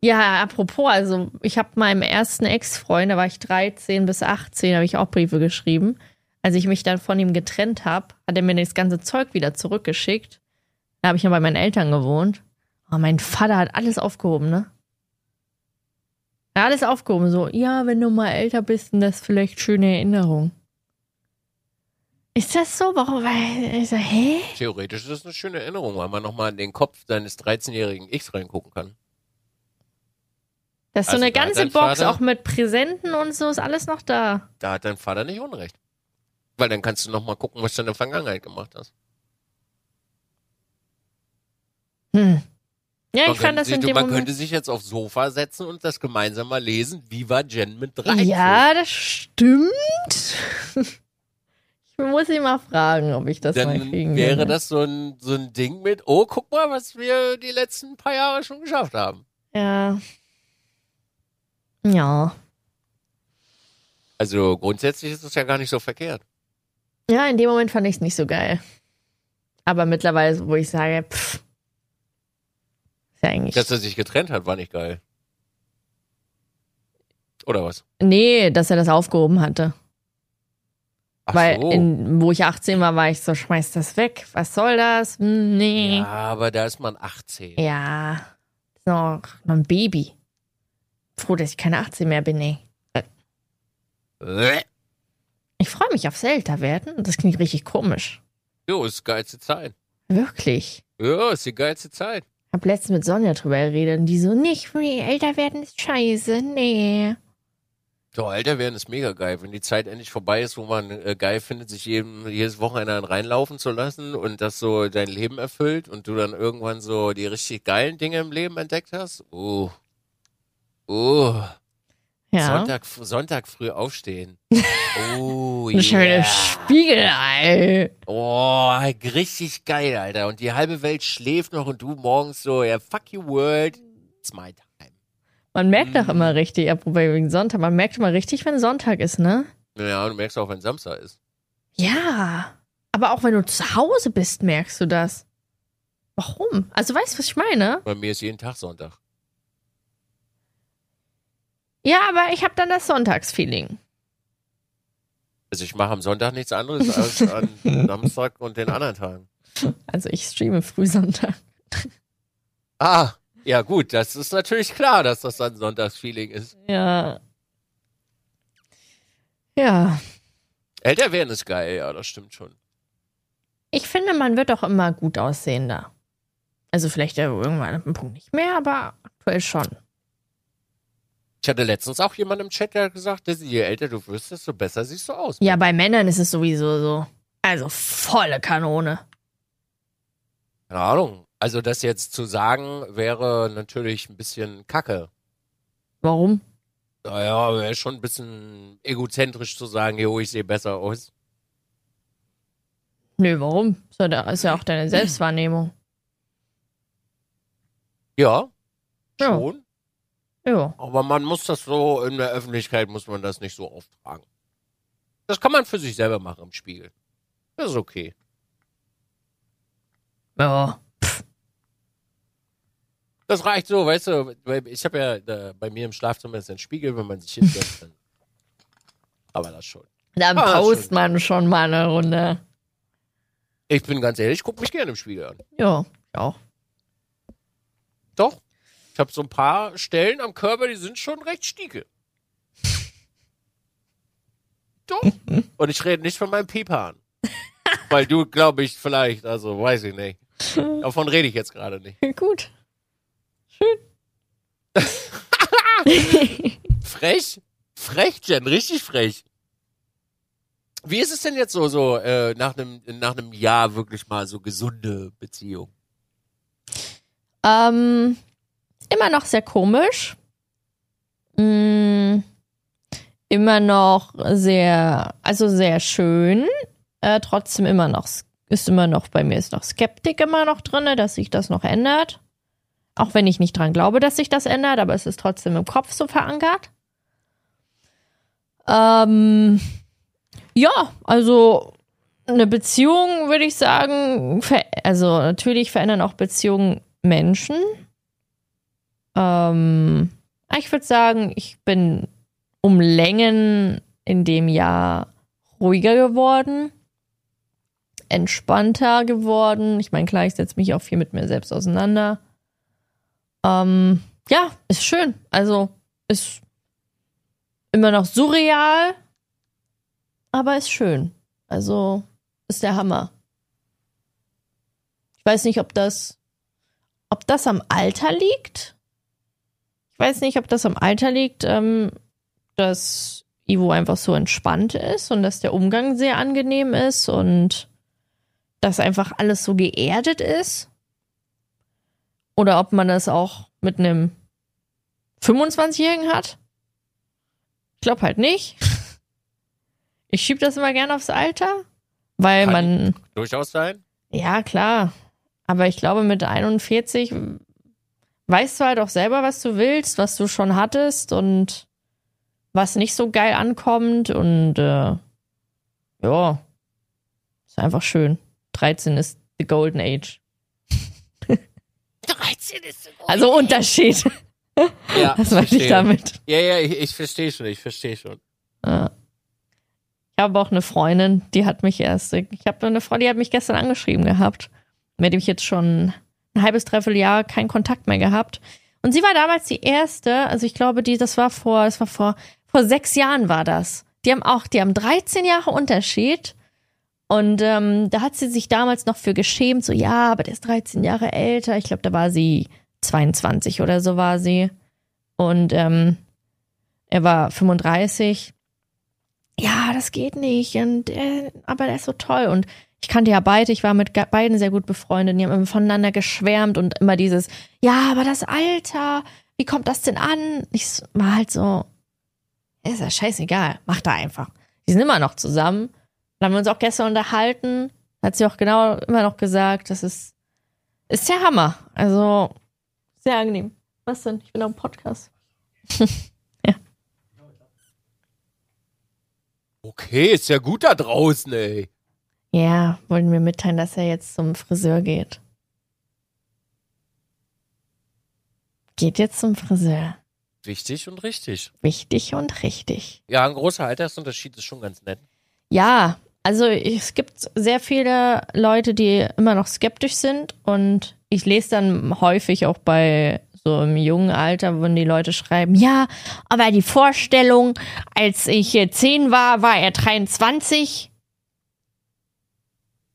Ja, apropos, also ich habe meinem ersten Ex-Freund, da war ich 13 bis 18, habe ich auch Briefe geschrieben. Als ich mich dann von ihm getrennt habe, hat er mir das ganze Zeug wieder zurückgeschickt. Da habe ich ja bei meinen Eltern gewohnt. Oh, mein Vater hat alles aufgehoben, ne? Er hat alles aufgehoben, so, ja, wenn du mal älter bist, sind das vielleicht schöne Erinnerungen. Ist das so? Warum? Weil, ich so, hä? Theoretisch ist das eine schöne Erinnerung, weil man nochmal in den Kopf deines 13-jährigen Ichs reingucken kann. Das ist Also so eine ganze Box, Vater- auch mit Präsenten und so, ist alles noch da. Da hat dein Vater nicht Unrecht. Weil dann kannst du nochmal gucken, was du in der Vergangenheit gemacht hast. Hm. Ja, Man ich fand das sich, in dem man Moment. könnte sich jetzt aufs Sofa setzen und das gemeinsam mal lesen. Wie war Jen mit 13? Ja, das stimmt. ich muss ihn mal fragen, ob ich das mal Dann kriegen wäre würde. das so ein, so ein Ding mit, oh, guck mal, was wir die letzten paar Jahre schon geschafft haben. Ja. Ja. Also grundsätzlich ist es ja gar nicht so verkehrt. Ja, in dem Moment fand ich es nicht so geil. Aber mittlerweile, wo ich sage, pff. Ist ja eigentlich. Dass er sich getrennt hat, war nicht geil. Oder was? nee, dass er das aufgehoben hatte. Ach Weil, so. in, wo ich 18 war, war ich so, schmeiß das weg. Was soll das? Hm, Nee. ja, aber da ist man 18. Ja, noch, ein Baby. Froh, dass ich keine 18 mehr bin, ey. Äh. Ich freue mich aufs Älterwerden. Das klingt richtig komisch. Jo, ist die geilste Zeit. Wirklich. Ja, ist die geilste Zeit. Ich habe letztens mit Sonja drüber geredet und die so, nicht, nee, älter werden ist scheiße, nee. So, älter werden ist mega geil. Wenn die Zeit endlich vorbei ist, wo man äh, geil findet, sich jedem, jedes Wochenende einen reinlaufen zu lassen und das so dein Leben erfüllt und du dann irgendwann so die richtig geilen Dinge im Leben entdeckt hast. Uh. Uh. Ja. Sonntag, Sonntag früh aufstehen. Oh, Ein schönes yeah. Spiegelei. Oh, richtig geil, Alter. Und die halbe Welt schläft noch und du morgens so, ja, fuck you world, it's my time. Man merkt doch Mm. immer richtig, apropos wegen Sonntag, man merkt immer richtig, wenn Sonntag ist, ne? Ja, du merkst auch, wenn Samstag ist. Ja. Aber auch wenn du zu Hause bist, merkst du das. Warum? Also weißt du, was ich meine? Bei mir ist jeden Tag Sonntag. Ja, aber ich habe dann das Sonntagsfeeling. Also ich mache am Sonntag nichts anderes als an Samstag und den anderen Tagen. Also ich streame Frühsonntag. Ah, ja gut, das ist natürlich klar, dass das dann Sonntagsfeeling ist. Ja. Ja. Älter werden ist geil, ja, das stimmt schon. Ich finde, man wird auch immer gut aussehender. Also vielleicht irgendwann an einem Punkt nicht mehr, aber aktuell schon. Ich hatte letztens auch jemand im Chat, der hat gesagt, Dizzy, je älter du wirst, desto besser siehst du aus. Ja, bei Männern ist es sowieso so. Also volle Kanone. Keine Ahnung. Also das jetzt zu sagen, wäre natürlich ein bisschen kacke. Warum? Naja, wäre schon ein bisschen egozentrisch zu sagen, jo, ich sehe besser aus. Nö, warum? So, da ist ja auch deine Selbstwahrnehmung. Ja, Ja. schon. Ja. Aber man muss das so, in der Öffentlichkeit muss man das nicht so auftragen. Das kann man für sich selber machen im Spiegel. Das ist okay. Ja. Das reicht so, weißt du, ich habe ja da, bei mir im Schlafzimmer ist ein Spiegel, wenn man sich hinsetzt, dann. Aber das schon. Dann Ah, paust schön. man schon mal eine Runde. Ich bin ganz ehrlich, ich gucke mich gerne im Spiegel an. Ja, auch. Doch. Ich habe so ein paar Stellen am Körper, die sind schon recht stieke. Doch. Und ich rede nicht von meinem Piephahn. Weil du, glaube ich, vielleicht, also weiß ich nicht. Davon rede ich jetzt gerade nicht. Gut. Frech? Frech, Jen, richtig frech. Wie ist es denn jetzt so, so äh, nach einem nach Jahr wirklich mal so gesunde Beziehung? Ähm, immer noch sehr komisch. Mm, immer noch sehr, also sehr schön. Äh, trotzdem immer noch, ist immer noch, bei mir ist noch Skeptik immer noch drinne, dass sich das noch ändert. Auch wenn ich nicht dran glaube, dass sich das ändert, aber es ist trotzdem im Kopf so verankert. Ähm, ja, also eine Beziehung würde ich sagen, also natürlich verändern auch Beziehungen Menschen. Ähm, ich würde sagen, ich bin um Längen in dem Jahr ruhiger geworden, entspannter geworden. Ich meine, klar, ich setze mich auch viel mit mir selbst auseinander. Ähm, ja, ist schön. Also ist immer noch surreal, aber ist schön. Also ist der Hammer. Ich weiß nicht, ob das, ob das am Alter liegt. Ich weiß nicht, ob das am Alter liegt, ähm, dass Ivo einfach so entspannt ist und dass der Umgang sehr angenehm ist und dass einfach alles so geerdet ist. Oder ob man das auch mit einem 25-Jährigen hat. Ich glaube halt nicht. Ich schieb das immer gerne aufs Alter, weil Kann man Durchaus sein? ja, klar. Aber ich glaube, mit 41 weißt du halt auch selber, was du willst, was du schon hattest und was nicht so geil ankommt. Und äh, ja, ist einfach schön. 13 ist the golden age. 13 ist so Also Unterschied. Ja, Das meine ich damit. Ja, ja, ich, ich verstehe schon, ich verstehe schon. Ja. Ich habe auch eine Freundin, die hat mich erst, ich habe eine Frau, die hat mich gestern angeschrieben gehabt, mit dem ich jetzt schon ein halbes, dreiviertel Jahr keinen Kontakt mehr gehabt. Und sie war damals die erste, also ich glaube, die, das war vor, das war vor, vor sechs Jahren war das. Die haben auch, die haben 13 Jahre Unterschied. Und ähm, da hat sie sich damals noch für geschämt, so ja, aber der ist 13 Jahre älter. Ich glaube, da war sie 22 oder so war sie. Und ähm, er war 35 ja, das geht nicht. Und, äh, aber der ist so toll. Und ich kannte ja beide, ich war mit beiden sehr gut befreundet. Die haben immer voneinander geschwärmt und immer dieses, ja, aber das Alter, wie kommt das denn an? Ich war halt so, ist ja scheißegal, mach da einfach. Die sind immer noch zusammen. Da haben wir uns auch gestern unterhalten. Hat sie auch genau immer noch gesagt, das ist, ist der Hammer. Also, sehr angenehm. Was denn? Ich bin am Podcast. Okay, ist ja gut da draußen, ey. Ja, wollten wir mitteilen, dass er jetzt zum Friseur geht. Geht jetzt zum Friseur. Wichtig und richtig. Wichtig und richtig. Ja, ein großer Altersunterschied ist schon ganz nett. Ja, also es gibt sehr viele Leute, die immer noch skeptisch sind und ich lese dann häufig auch bei so im jungen Alter, wenn die Leute schreiben, ja, aber die Vorstellung, als ich 10 war, war er 23.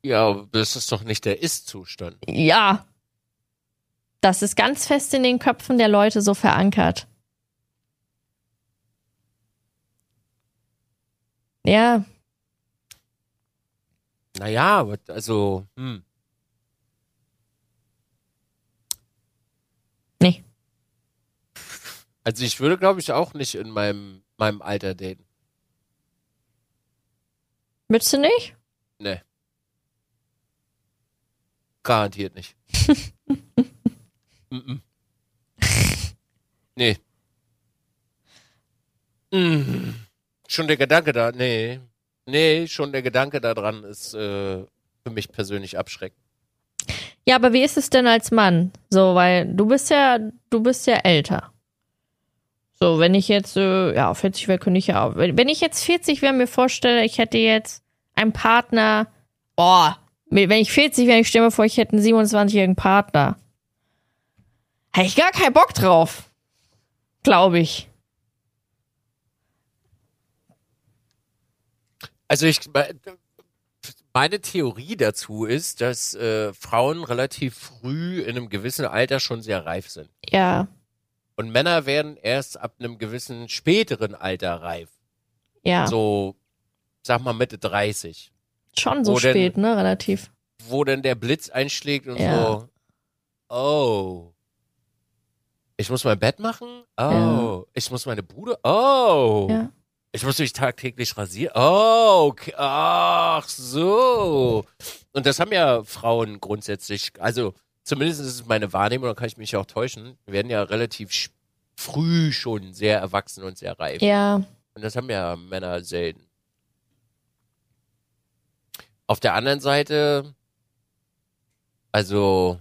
Ja, aber das ist doch nicht der Ist-Zustand. Ja. Das ist ganz fest in den Köpfen der Leute so verankert. Ja, Naja, also, hm. nee. Also ich würde, glaube ich, auch nicht in meinem, meinem Alter daten. Willst du nicht? Nee. Garantiert nicht. mm -mm. Nee. Mm. Schon der Gedanke da, nee. Nee, schon der Gedanke daran ist äh, für mich persönlich abschreckend. Ja, aber wie ist es denn als Mann? So, weil du bist ja, du bist ja älter. So, wenn ich jetzt, äh, ja, 40 wäre, könnte ich ja auch. Wenn ich jetzt 40 wäre, mir vorstelle, ich hätte jetzt einen Partner, boah, wenn ich 40 wäre, ich stelle mir vor, ich hätte einen 27-jährigen Partner. Hätte ich gar keinen Bock drauf. Glaube ich. Also ich meine Theorie dazu ist, dass äh, Frauen relativ früh in einem gewissen Alter schon sehr reif sind. Ja, Und Männer werden erst ab einem gewissen späteren Alter reif. ja. So, sag mal Mitte 30. Schon so Wo denn- spät, ne? Relativ. Wo dann der Blitz einschlägt und Ja. so, oh. Ich muss mein Bett machen? Oh. Ja. Ich muss meine Bude? Oh. Ja. Ich muss mich tagtäglich rasieren? Oh, okay. ach so. Und das haben ja Frauen grundsätzlich, also zumindest ist es meine Wahrnehmung, da kann ich mich auch täuschen, werden ja relativ früh schon sehr erwachsen und sehr reif. Ja, Und das haben ja Männer selten. Auf der anderen Seite, also,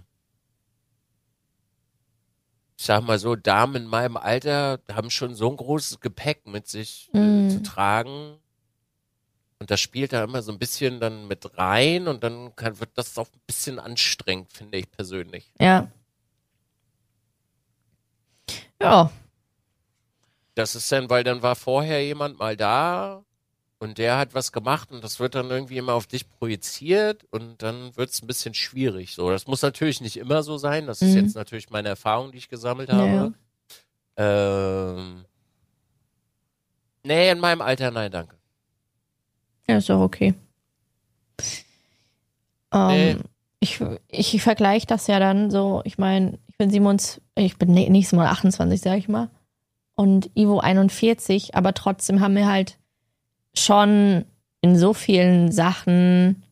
ich sag mal so, Damen in meinem Alter haben schon so ein großes Gepäck mit sich äh, Mm. zu tragen. Und das spielt da immer so ein bisschen dann mit rein und dann kann, wird das auch ein bisschen anstrengend, finde ich persönlich. ja. Ja, Das ist dann, weil dann war vorher jemand mal da und der hat was gemacht und das wird dann irgendwie immer auf dich projiziert und dann wird es ein bisschen schwierig. So, das muss natürlich nicht immer so sein. Das ist Mhm. jetzt natürlich meine Erfahrung, die ich gesammelt Ja, habe. Ähm, nee, in meinem Alter, nein, danke. ja, ist doch okay. Ähm, Nee. ich, ich vergleiche das ja dann so, ich meine, ich bin 27, ich bin nä- nächstes Mal 28, sag ich mal. Und Ivo 41, aber trotzdem haben wir halt schon in so vielen Sachen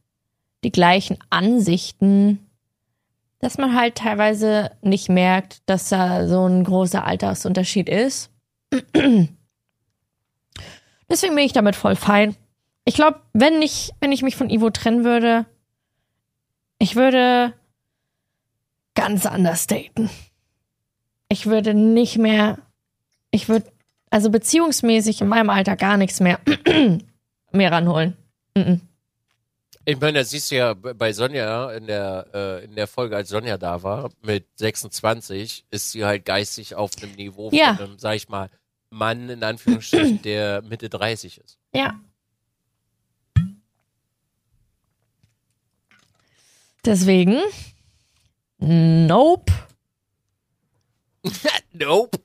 die gleichen Ansichten, dass man halt teilweise nicht merkt, dass da so ein großer Altersunterschied ist. Deswegen bin ich damit voll fein. Ich glaube, wenn ich, wenn ich mich von Ivo trennen würde, ich würde ganz anders daten. Ich würde nicht mehr, ich würde, also beziehungsmäßig in meinem Alter gar nichts mehr, mehr ranholen. Ich meine, das siehst du ja bei Sonja in der, äh, in der Folge, als Sonja da war, mit 26, ist sie halt geistig auf einem Niveau Ja. von einem, sag ich mal, Mann in Anführungsstrichen, der Mitte 30 ist. Ja. Deswegen, nope. nope.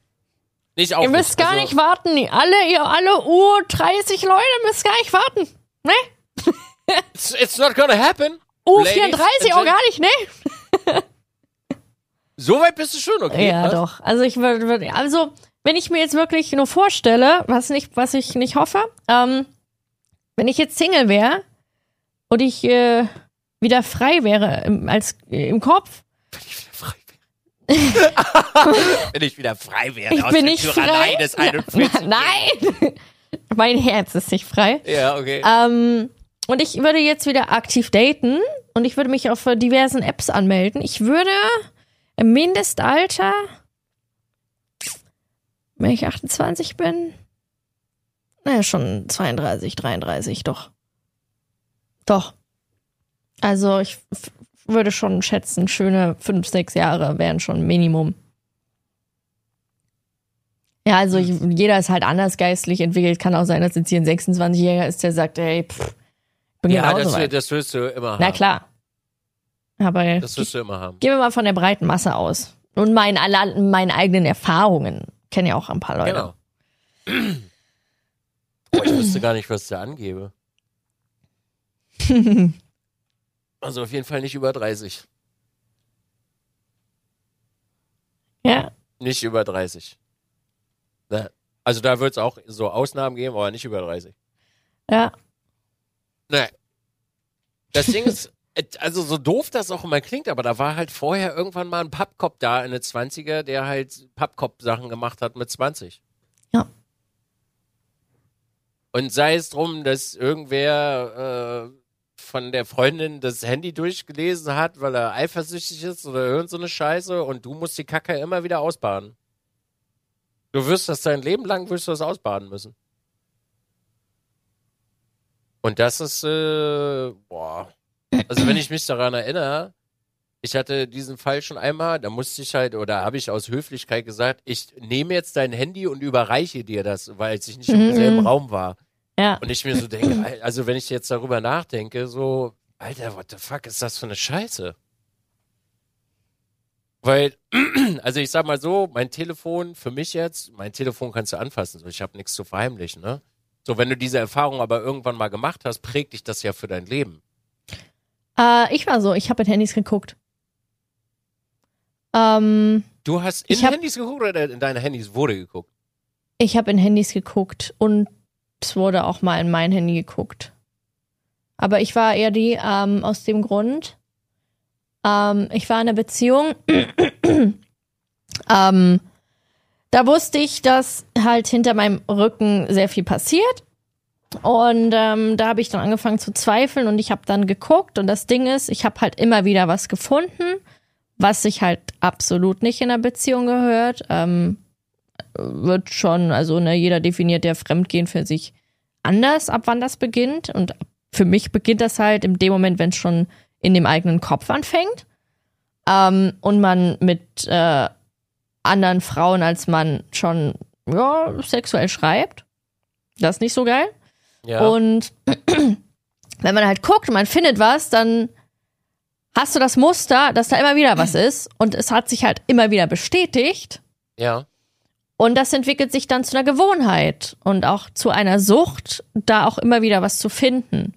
Nicht auch ihr müsst nicht. gar Also, nicht warten. Alle, ihr alle U30 Leute müsst gar nicht warten. Ne? It's, it's not gonna happen. U34 auch gar nicht, ne? So weit bist du schon, okay. Ja, was? doch. Also ich würde, würd, also wenn ich mir jetzt wirklich nur vorstelle, was nicht, was ich nicht hoffe, ähm, wenn ich jetzt Single wäre und ich äh, wieder frei wäre im, als äh, im Kopf, Wenn ich wieder frei wäre. Wenn ich aus bin der nicht Tyrannei frei. des 41. Nein, mein Herz ist nicht frei. Ja, okay. Ähm, und ich würde jetzt wieder aktiv daten und ich würde mich auf äh, diversen Apps anmelden. Ich würde im Mindestalter, wenn ich 28 bin, naja, schon 32, 33, doch. Doch. Also ich würde schon schätzen, schöne 5, 6 Jahre wären schon Minimum. Ja, also ich, jeder ist halt anders geistlich entwickelt. Kann auch sein, dass jetzt hier ein 26-Jähriger ist, der sagt, ey, pff, bin ja, genauso das, weit. das wirst du immer haben. Na klar. Aber Das wirst du immer haben. gehen wir mal von der breiten Masse aus. Und meinen, meinen eigenen Erfahrungen. Kennen ja auch ein paar Leute. Genau. Boah, ich wüsste gar nicht, was ich da angebe. Also auf jeden Fall nicht über 30. Ja. Nicht über 30. Ne. Also da wird es auch so Ausnahmen geben, aber nicht über 30. Ja. Nee. Das Ding ist, also so doof das auch immer klingt, aber da war halt vorher irgendwann mal ein Pappkopf da in den 20er, der halt Pappkopf-Sachen gemacht hat mit 20. Ja. Und sei es drum, dass irgendwer äh, von der Freundin das Handy durchgelesen hat, weil er eifersüchtig ist oder irgend so eine Scheiße und du musst die Kacke immer wieder ausbaden. Du wirst das dein Leben lang wirst du das ausbaden müssen. Und das ist, äh, boah. Also wenn ich mich daran erinnere, ich hatte diesen Fall schon einmal, da musste ich halt, oder habe ich aus Höflichkeit gesagt, ich nehme jetzt dein Handy und überreiche dir das, weil ich nicht im Mhm. selben Raum war. Ja. Und ich mir so denke, al- also wenn ich jetzt darüber nachdenke, so, Alter, what the fuck ist das für eine Scheiße? Weil, also ich sag mal so, mein Telefon, für mich jetzt, mein Telefon kannst du anfassen, so, ich habe nichts zu verheimlichen, ne? So, wenn du diese Erfahrung aber irgendwann mal gemacht hast, prägt dich das ja für dein Leben. Äh, ich war so, ich habe in Handys geguckt. Ähm, Du hast in Ich hab- Handys geguckt oder in deine Handys wurde geguckt? ich habe in Handys geguckt und es wurde auch mal in mein Handy geguckt. Aber ich war eher die, ähm, aus dem Grund, ähm, ich war in einer Beziehung, ähm, da wusste ich, dass halt hinter meinem Rücken sehr viel passiert. Und ähm, da habe ich dann angefangen zu zweifeln und ich habe dann geguckt und das Ding ist, ich habe halt immer wieder was gefunden, was sich halt absolut nicht in einer Beziehung gehört. Ähm, wird schon, also ne, jeder definiert ja Fremdgehen für sich anders, ab wann das beginnt. Und für mich beginnt das halt in dem Moment, wenn es schon in dem eigenen Kopf anfängt. Ähm, und man mit äh, anderen Frauen als Mann schon ja, sexuell schreibt. Das ist nicht so geil. Ja. Und wenn man halt guckt und man findet was, dann hast du das Muster, dass da immer wieder was ist. Und es hat sich halt immer wieder bestätigt. ja. Und das entwickelt sich dann zu einer Gewohnheit und auch zu einer Sucht, da auch immer wieder was zu finden.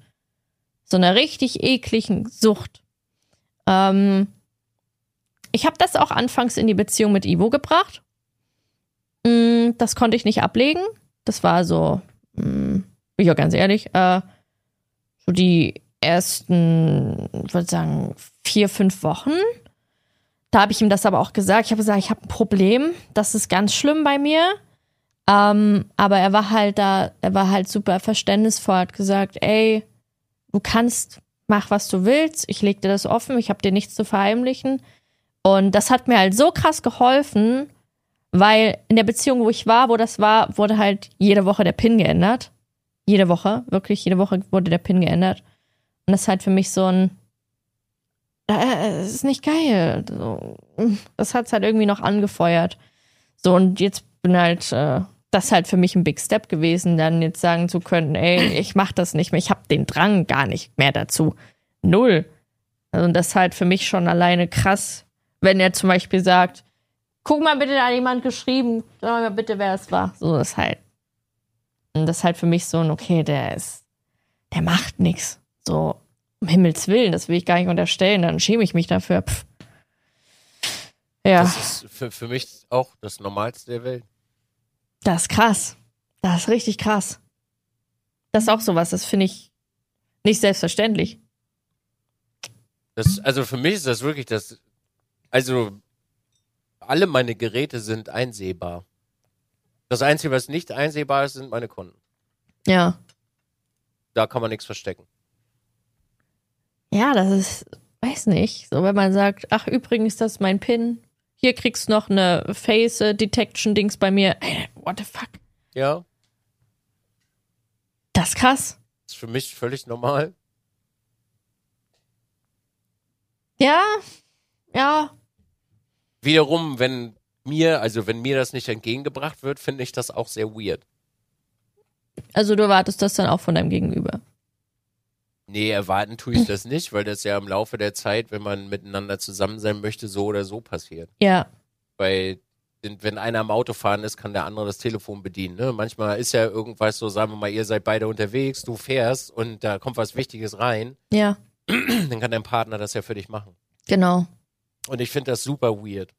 So einer richtig ekligen Sucht. Ähm, ich habe das auch anfangs in die Beziehung mit Ivo gebracht. Mm, das konnte ich nicht ablegen. Das war so, mm, bin ich auch ganz ehrlich, äh, so die ersten, ich würde sagen, vier, fünf Wochen. Da habe ich ihm das aber auch gesagt. Ich habe gesagt, ich habe ein Problem. Das ist ganz schlimm bei mir. Ähm, aber er war halt da, er war halt super verständnisvoll, hat gesagt, ey, du kannst, mach was du willst. Ich leg dir das offen. Ich habe dir nichts zu verheimlichen. Und das hat mir halt so krass geholfen, weil in der Beziehung, wo ich war, wo das war, wurde halt jede Woche der Pin geändert. Jede Woche, wirklich, jede Woche wurde der Pin geändert. Und das ist halt für mich so ein, äh, es ist nicht geil. Das hat's halt irgendwie noch angefeuert. So, und jetzt bin halt, äh, das ist halt für mich ein Big Step gewesen, dann jetzt sagen zu können, ey, ich mach das nicht mehr, ich habe den Drang gar nicht mehr dazu. Null. Also das ist halt für mich schon alleine krass, wenn er zum Beispiel sagt, guck mal bitte, da hat jemand geschrieben, sag mal bitte, wer es war. So, ist halt. Und das ist halt für mich so ein, okay, der ist, der macht nichts. So, um Himmels Willen, das will ich gar nicht unterstellen, dann schäme ich mich dafür. Pff. Ja. Das ist für, für mich auch das Normalste der Welt. Das ist krass. Das ist richtig krass. Das ist auch sowas, das finde ich nicht selbstverständlich. Das, also für mich ist das wirklich das. Also alle meine Geräte sind einsehbar. Das Einzige, was nicht einsehbar ist, sind meine Konten. Ja. Da kann man nichts verstecken. Ja, das ist, weiß nicht. So, wenn man sagt, ach, übrigens, das ist mein PIN. Hier kriegst du noch eine Face-Detection-Dings bei mir. Ey, what the fuck? Ja, Das ist krass. ist für mich völlig normal. Ja, ja, Wiederum, wenn mir, also wenn mir das nicht entgegengebracht wird, finde ich das auch sehr weird. also du erwartest das dann auch von deinem Gegenüber. Nee, erwarten tue ich das nicht, weil das ja im Laufe der Zeit, wenn man miteinander zusammen sein möchte, so oder so passiert. Ja, Weil wenn einer am Auto fahren ist, kann der andere das Telefon bedienen. Ne? Manchmal ist ja irgendwas so, sagen wir mal, ihr seid beide unterwegs, du fährst und da kommt was Wichtiges rein, ja, dann kann dein Partner das ja für dich machen. genau. Und ich finde das super weird.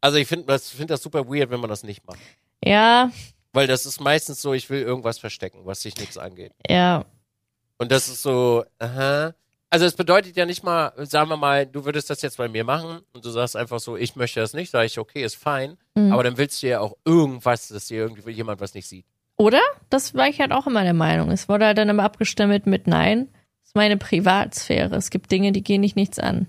Also ich finde das, find das super weird, wenn man das nicht macht. Ja, Weil das ist meistens so, ich will irgendwas verstecken, was sich nichts angeht. ja, Und das ist so, aha. Also es bedeutet ja nicht mal, sagen wir mal, du würdest das jetzt bei mir machen und du sagst einfach so, ich möchte das nicht, sage ich, okay, ist fein. Mhm. Aber dann willst du ja auch irgendwas, dass dir irgendwie jemand was nicht sieht. Oder? Das war ich halt auch immer der Meinung. Es wurde halt dann immer abgestimmt mit Nein. Das ist meine Privatsphäre. Es gibt Dinge, die gehen dich nichts an.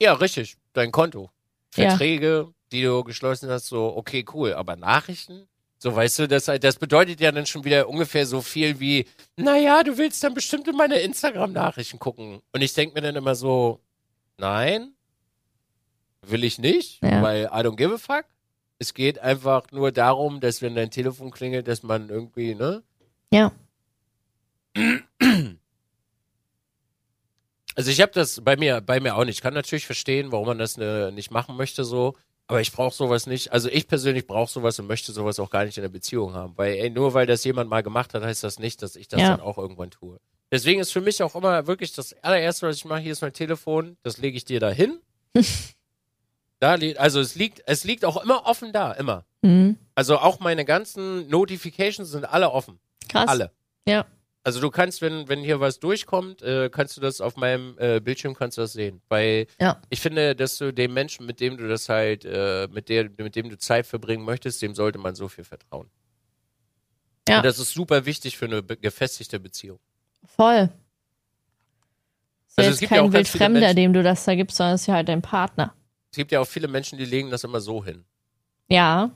Ja, richtig. Dein Konto. Ja. Verträge, die du geschlossen hast, so, okay, cool. Aber Nachrichten? So, weißt du, das, das bedeutet ja dann schon wieder ungefähr so viel wie, naja, du willst dann bestimmt in meine Instagram-Nachrichten gucken. Und ich denke mir dann immer so, nein, will ich nicht, Ja. weil I don't give a fuck. Es geht einfach nur darum, dass wenn dein Telefon klingelt, dass man irgendwie, ne? Ja. Also ich habe das bei mir, bei mir auch nicht. Ich kann natürlich verstehen, warum man das ne, nicht machen möchte so. Aber ich brauche sowas nicht. Also ich persönlich brauche sowas und möchte sowas auch gar nicht in der Beziehung haben. Weil ey, nur weil das jemand mal gemacht hat, heißt das nicht, dass ich das Ja. dann auch irgendwann tue. Deswegen ist für mich auch immer wirklich das allererste, was ich mache, hier ist mein Telefon. Das lege ich dir da hin. da also es liegt, es liegt auch immer offen da, immer. Mhm. Also auch meine ganzen Notifications sind alle offen. Krass. Alle. Ja. Also du kannst, wenn, wenn hier was durchkommt, äh, kannst du das auf meinem äh, Bildschirm kannst du das sehen. Weil Ja. ich finde, dass du dem Menschen, mit dem du das halt, äh, mit der, mit dem du Zeit verbringen möchtest, dem sollte man so viel vertrauen. Ja. Und das ist super wichtig für eine gefestigte Beziehung. Voll. Ist ja Also ja kein viele Wildfremder, Menschen- dem du das da gibst, sondern es ist ja halt dein Partner. Es gibt ja auch viele Menschen, die legen das immer so hin. Ja.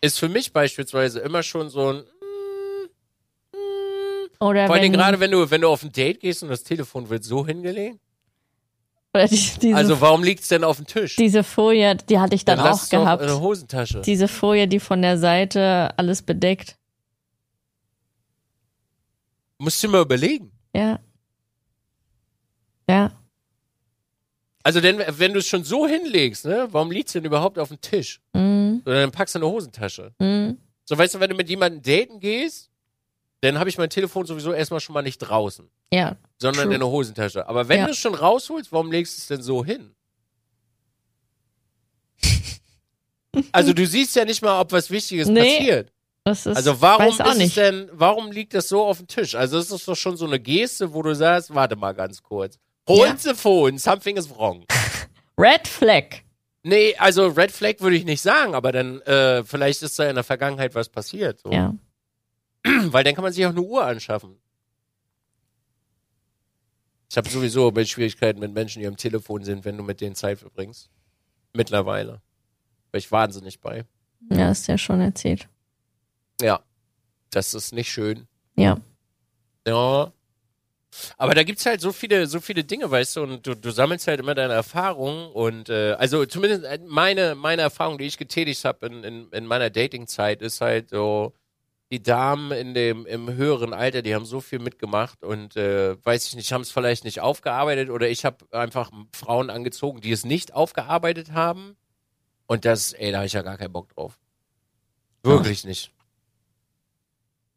Ist für mich beispielsweise immer schon so ein, Oder vor allem gerade wenn du, wenn du auf ein Date gehst und das Telefon wird so hingelegt. die, diese, Also warum liegt's denn auf dem Tisch? diese Folie, die hatte ich dann, lass auch es gehabt. In der Hosentasche. Diese Folie, die von der Seite alles bedeckt. Musst du mal überlegen. Ja. Ja. Also denn, wenn du es schon so hinlegst, ne, warum liegt's denn überhaupt auf dem Tisch? Mhm. Oder dann packst du eine Hosentasche. Mhm. So, weißt du, wenn du mit jemandem daten gehst, dann habe ich mein Telefon sowieso erstmal schon mal nicht draußen, Ja. sondern True. in der Hosentasche. Aber wenn Ja. du es schon rausholst, warum legst du es denn so hin? Also du siehst ja nicht mal, ob was Wichtiges Nee, passiert. Das ist, Also warum ist nicht. es denn, warum liegt das so auf dem Tisch? Also es ist doch schon so eine Geste, wo du sagst, warte mal ganz kurz. Hold Ja. the phone, something is wrong. Red Flag. Nee, also Red Flag würde ich nicht sagen, aber dann äh, vielleicht ist da in der Vergangenheit was passiert. So. Ja. Weil dann kann man sich auch eine Uhr anschaffen. Ich habe sowieso mit Schwierigkeiten mit Menschen, die am Telefon sind, wenn du mit denen Zeit verbringst. Mittlerweile. Bin ich wahnsinnig bei. Ja, du ja schon erzählt. Ja. Das ist nicht schön. Ja. Ja. Aber da gibt's halt so viele, so viele Dinge, weißt du, und du, du sammelst halt immer deine Erfahrungen und äh, also zumindest äh, meine, meine Erfahrung, die ich getätigt habe in, in, in meiner Datingzeit, ist halt so, die Damen in dem im höheren Alter, die haben so viel mitgemacht und äh, weiß ich nicht, haben es vielleicht nicht aufgearbeitet oder ich habe einfach Frauen angezogen, die es nicht aufgearbeitet haben. Und das, ey, da habe ich ja gar keinen Bock drauf. Wirklich nicht.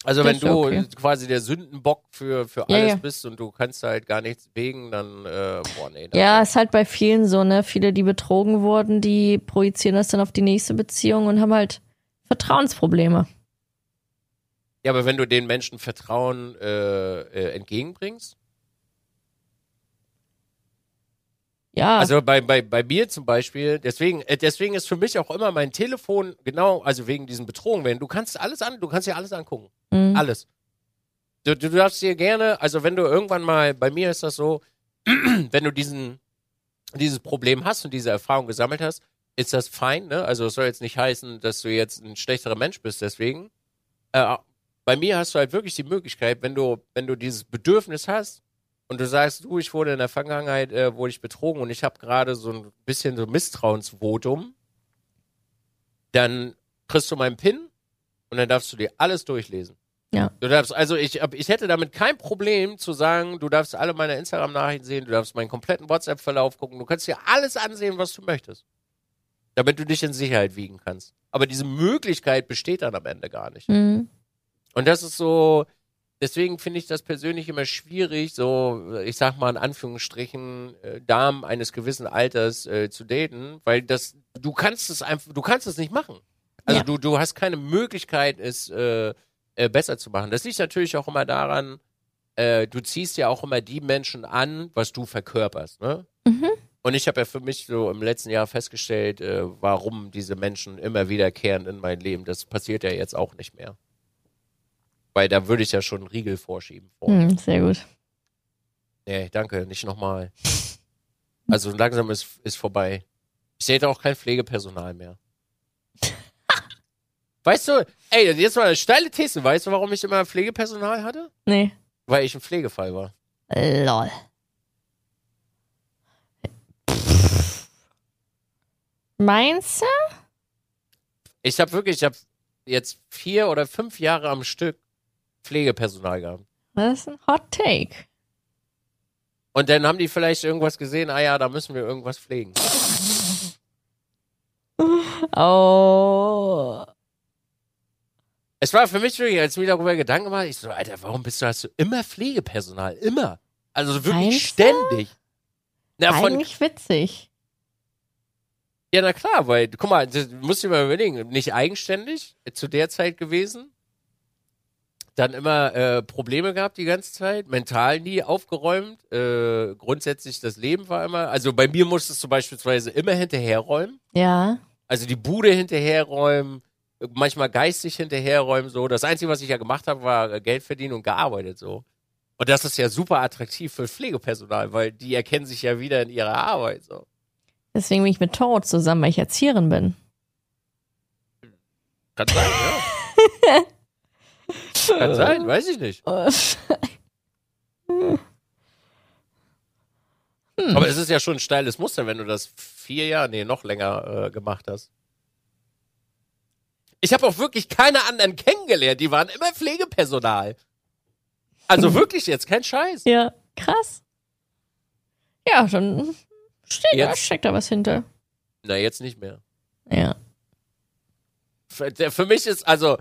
Also Das wenn du okay. quasi der Sündenbock für, für Ja, alles ja. bist und du kannst halt gar nichts wegen, dann, äh, boah, nee. dann- Ja, ist halt bei vielen so, ne? Viele, die betrogen wurden, die projizieren das dann auf die nächste Beziehung und haben halt Vertrauensprobleme. Ja, aber wenn du den Menschen Vertrauen äh, äh, entgegenbringst, Ja, also bei, bei, bei mir zum Beispiel, deswegen, äh, deswegen ist für mich auch immer mein Telefon, genau, also wegen diesen Betrogen werden, du kannst alles an, du kannst dir alles angucken. mhm. Alles. Du, du darfst dir gerne, also wenn du irgendwann mal, bei mir ist das so, wenn du diesen, dieses Problem hast und diese Erfahrung gesammelt hast, ist das fein, ne? Also es soll jetzt nicht heißen, dass du jetzt ein schlechterer Mensch bist, deswegen. Äh, bei mir hast du halt wirklich die Möglichkeit, wenn du, wenn du dieses Bedürfnis hast und du sagst, du, ich wurde in der Vergangenheit, äh, wurde ich betrogen und ich habe gerade so ein bisschen so Misstrauensvotum, dann kriegst du meinen PIN und dann darfst du dir alles durchlesen. Ja. Du darfst, also ich, ich hätte damit kein Problem zu sagen, du darfst alle meine Instagram-Nachrichten sehen, du darfst meinen kompletten WhatsApp-Verlauf gucken, du kannst dir alles ansehen, was du möchtest. Damit du dich in Sicherheit wiegen kannst. Aber diese Möglichkeit besteht dann am Ende gar nicht. Mhm. Und das ist so, deswegen finde ich das persönlich immer schwierig, so, ich sag mal in Anführungsstrichen, äh, Damen eines gewissen Alters äh, zu daten, weil das, du kannst es einfach, du kannst es nicht machen. Also Ja. du, du hast keine Möglichkeit, es äh, äh, besser zu machen. Das liegt natürlich auch immer daran, äh, du ziehst ja auch immer die Menschen an, was du verkörperst, ne? Mhm. Und ich habe ja für mich so im letzten Jahr festgestellt, äh, warum diese Menschen immer wiederkehren in mein Leben. Das passiert ja jetzt auch nicht mehr. Weil da würde ich ja schon einen Riegel vorschieben. Vor. Mhm, sehr gut. Nee, danke, nicht nochmal. Also langsam ist, ist vorbei. Ich sehe da auch kein Pflegepersonal mehr. weißt du, ey, jetzt mal eine steile These. Weißt du, warum ich immer Pflegepersonal hatte? Nee. Weil ich ein Pflegefall war. Lol. Meinst du? Ich habe wirklich, ich habe jetzt vier oder fünf Jahre am Stück Pflegepersonal gehabt. Das ist ein Hot Take. Und dann haben die vielleicht irgendwas gesehen, ah ja, da müssen wir irgendwas pflegen. Oh. Es war für mich wirklich, als ich mir darüber Gedanken gemacht, ich so, Alter, warum bist du, hast du immer Pflegepersonal? Immer. Also wirklich du? ständig. Na, von, Eigentlich witzig. ja, na klar, weil, guck mal, das musst du dir mal überlegen, nicht eigenständig zu der Zeit gewesen. Dann immer äh, Probleme gehabt die ganze Zeit, mental nie aufgeräumt. Äh, grundsätzlich das Leben war immer, also bei mir musstest du beispielsweise immer hinterherräumen. Ja. Also die Bude hinterherräumen, manchmal geistig hinterherräumen, so. Das Einzige, was ich ja gemacht habe, war Geld verdienen und gearbeitet, so. Und das ist ja super attraktiv für Pflegepersonal, weil die erkennen sich ja wieder in ihrer Arbeit, so. Deswegen bin ich mit Toro zusammen, weil ich Erzieherin bin. Kann sein, ja. Kann sein, weiß ich nicht. Aber es ist ja schon ein steiles Muster, wenn du das vier Jahre, nee, noch länger äh, gemacht hast. Ich habe auch wirklich keine anderen kennengelernt, die waren immer Pflegepersonal. Also wirklich jetzt, kein Scheiß. ja, krass. Ja, dann steht, da, Jetzt- steckt da was hinter. Na, jetzt nicht mehr. Ja. Für, der, für mich ist, also,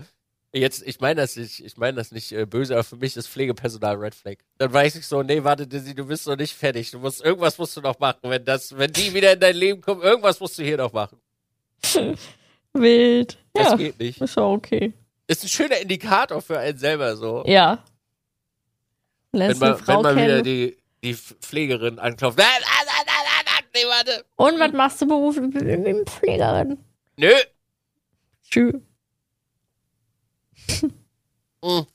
jetzt, ich meine das nicht, ich meine das nicht äh, böse, aber für mich ist Pflegepersonal Red Flag. Dann weiß ich so, nee, warte, Dizzy, du bist noch nicht fertig. Du musst, irgendwas musst du noch machen. Wenn das, wenn die wieder in dein Leben kommen, irgendwas musst du hier noch machen. Wild. Das Ja, geht nicht. ist auch okay. Ist ein schöner Indikator für einen selber, so. Ja. wenn Lernst man, wenn man wieder die, die Pflegerin anklopft. Nein, nein, nein, nein, nein, nein, nee, warte. Und was machst du beruflich? Ich bin Pflegerin. Nö. Tschüss. Hm.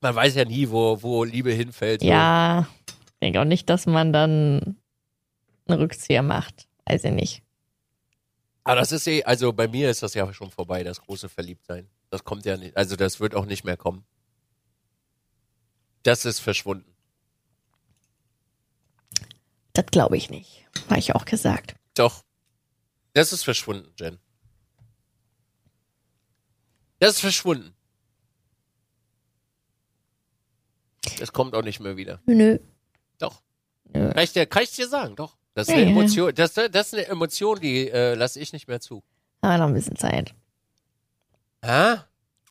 Man weiß ja nie, wo, wo Liebe hinfällt. Ja. Ich denke auch nicht, dass man dann einen Rückzieher macht. Weiß ich nicht. Aber das ist eh, also bei mir ist das ja schon vorbei, das große Verliebtsein. Das kommt ja nicht, also das wird auch nicht mehr kommen. Das ist verschwunden. Das glaube ich nicht. Habe ich auch gesagt. Doch. Das ist verschwunden, Jen. Das ist verschwunden. Das kommt auch nicht mehr wieder. Nö. Doch. Nö. Kann ich dir, kann ich dir sagen, doch. Das ist Ja, eine. Emotion, das, das ist eine Emotion, die äh, lasse ich nicht mehr zu. Aber noch ein bisschen Zeit. Hä?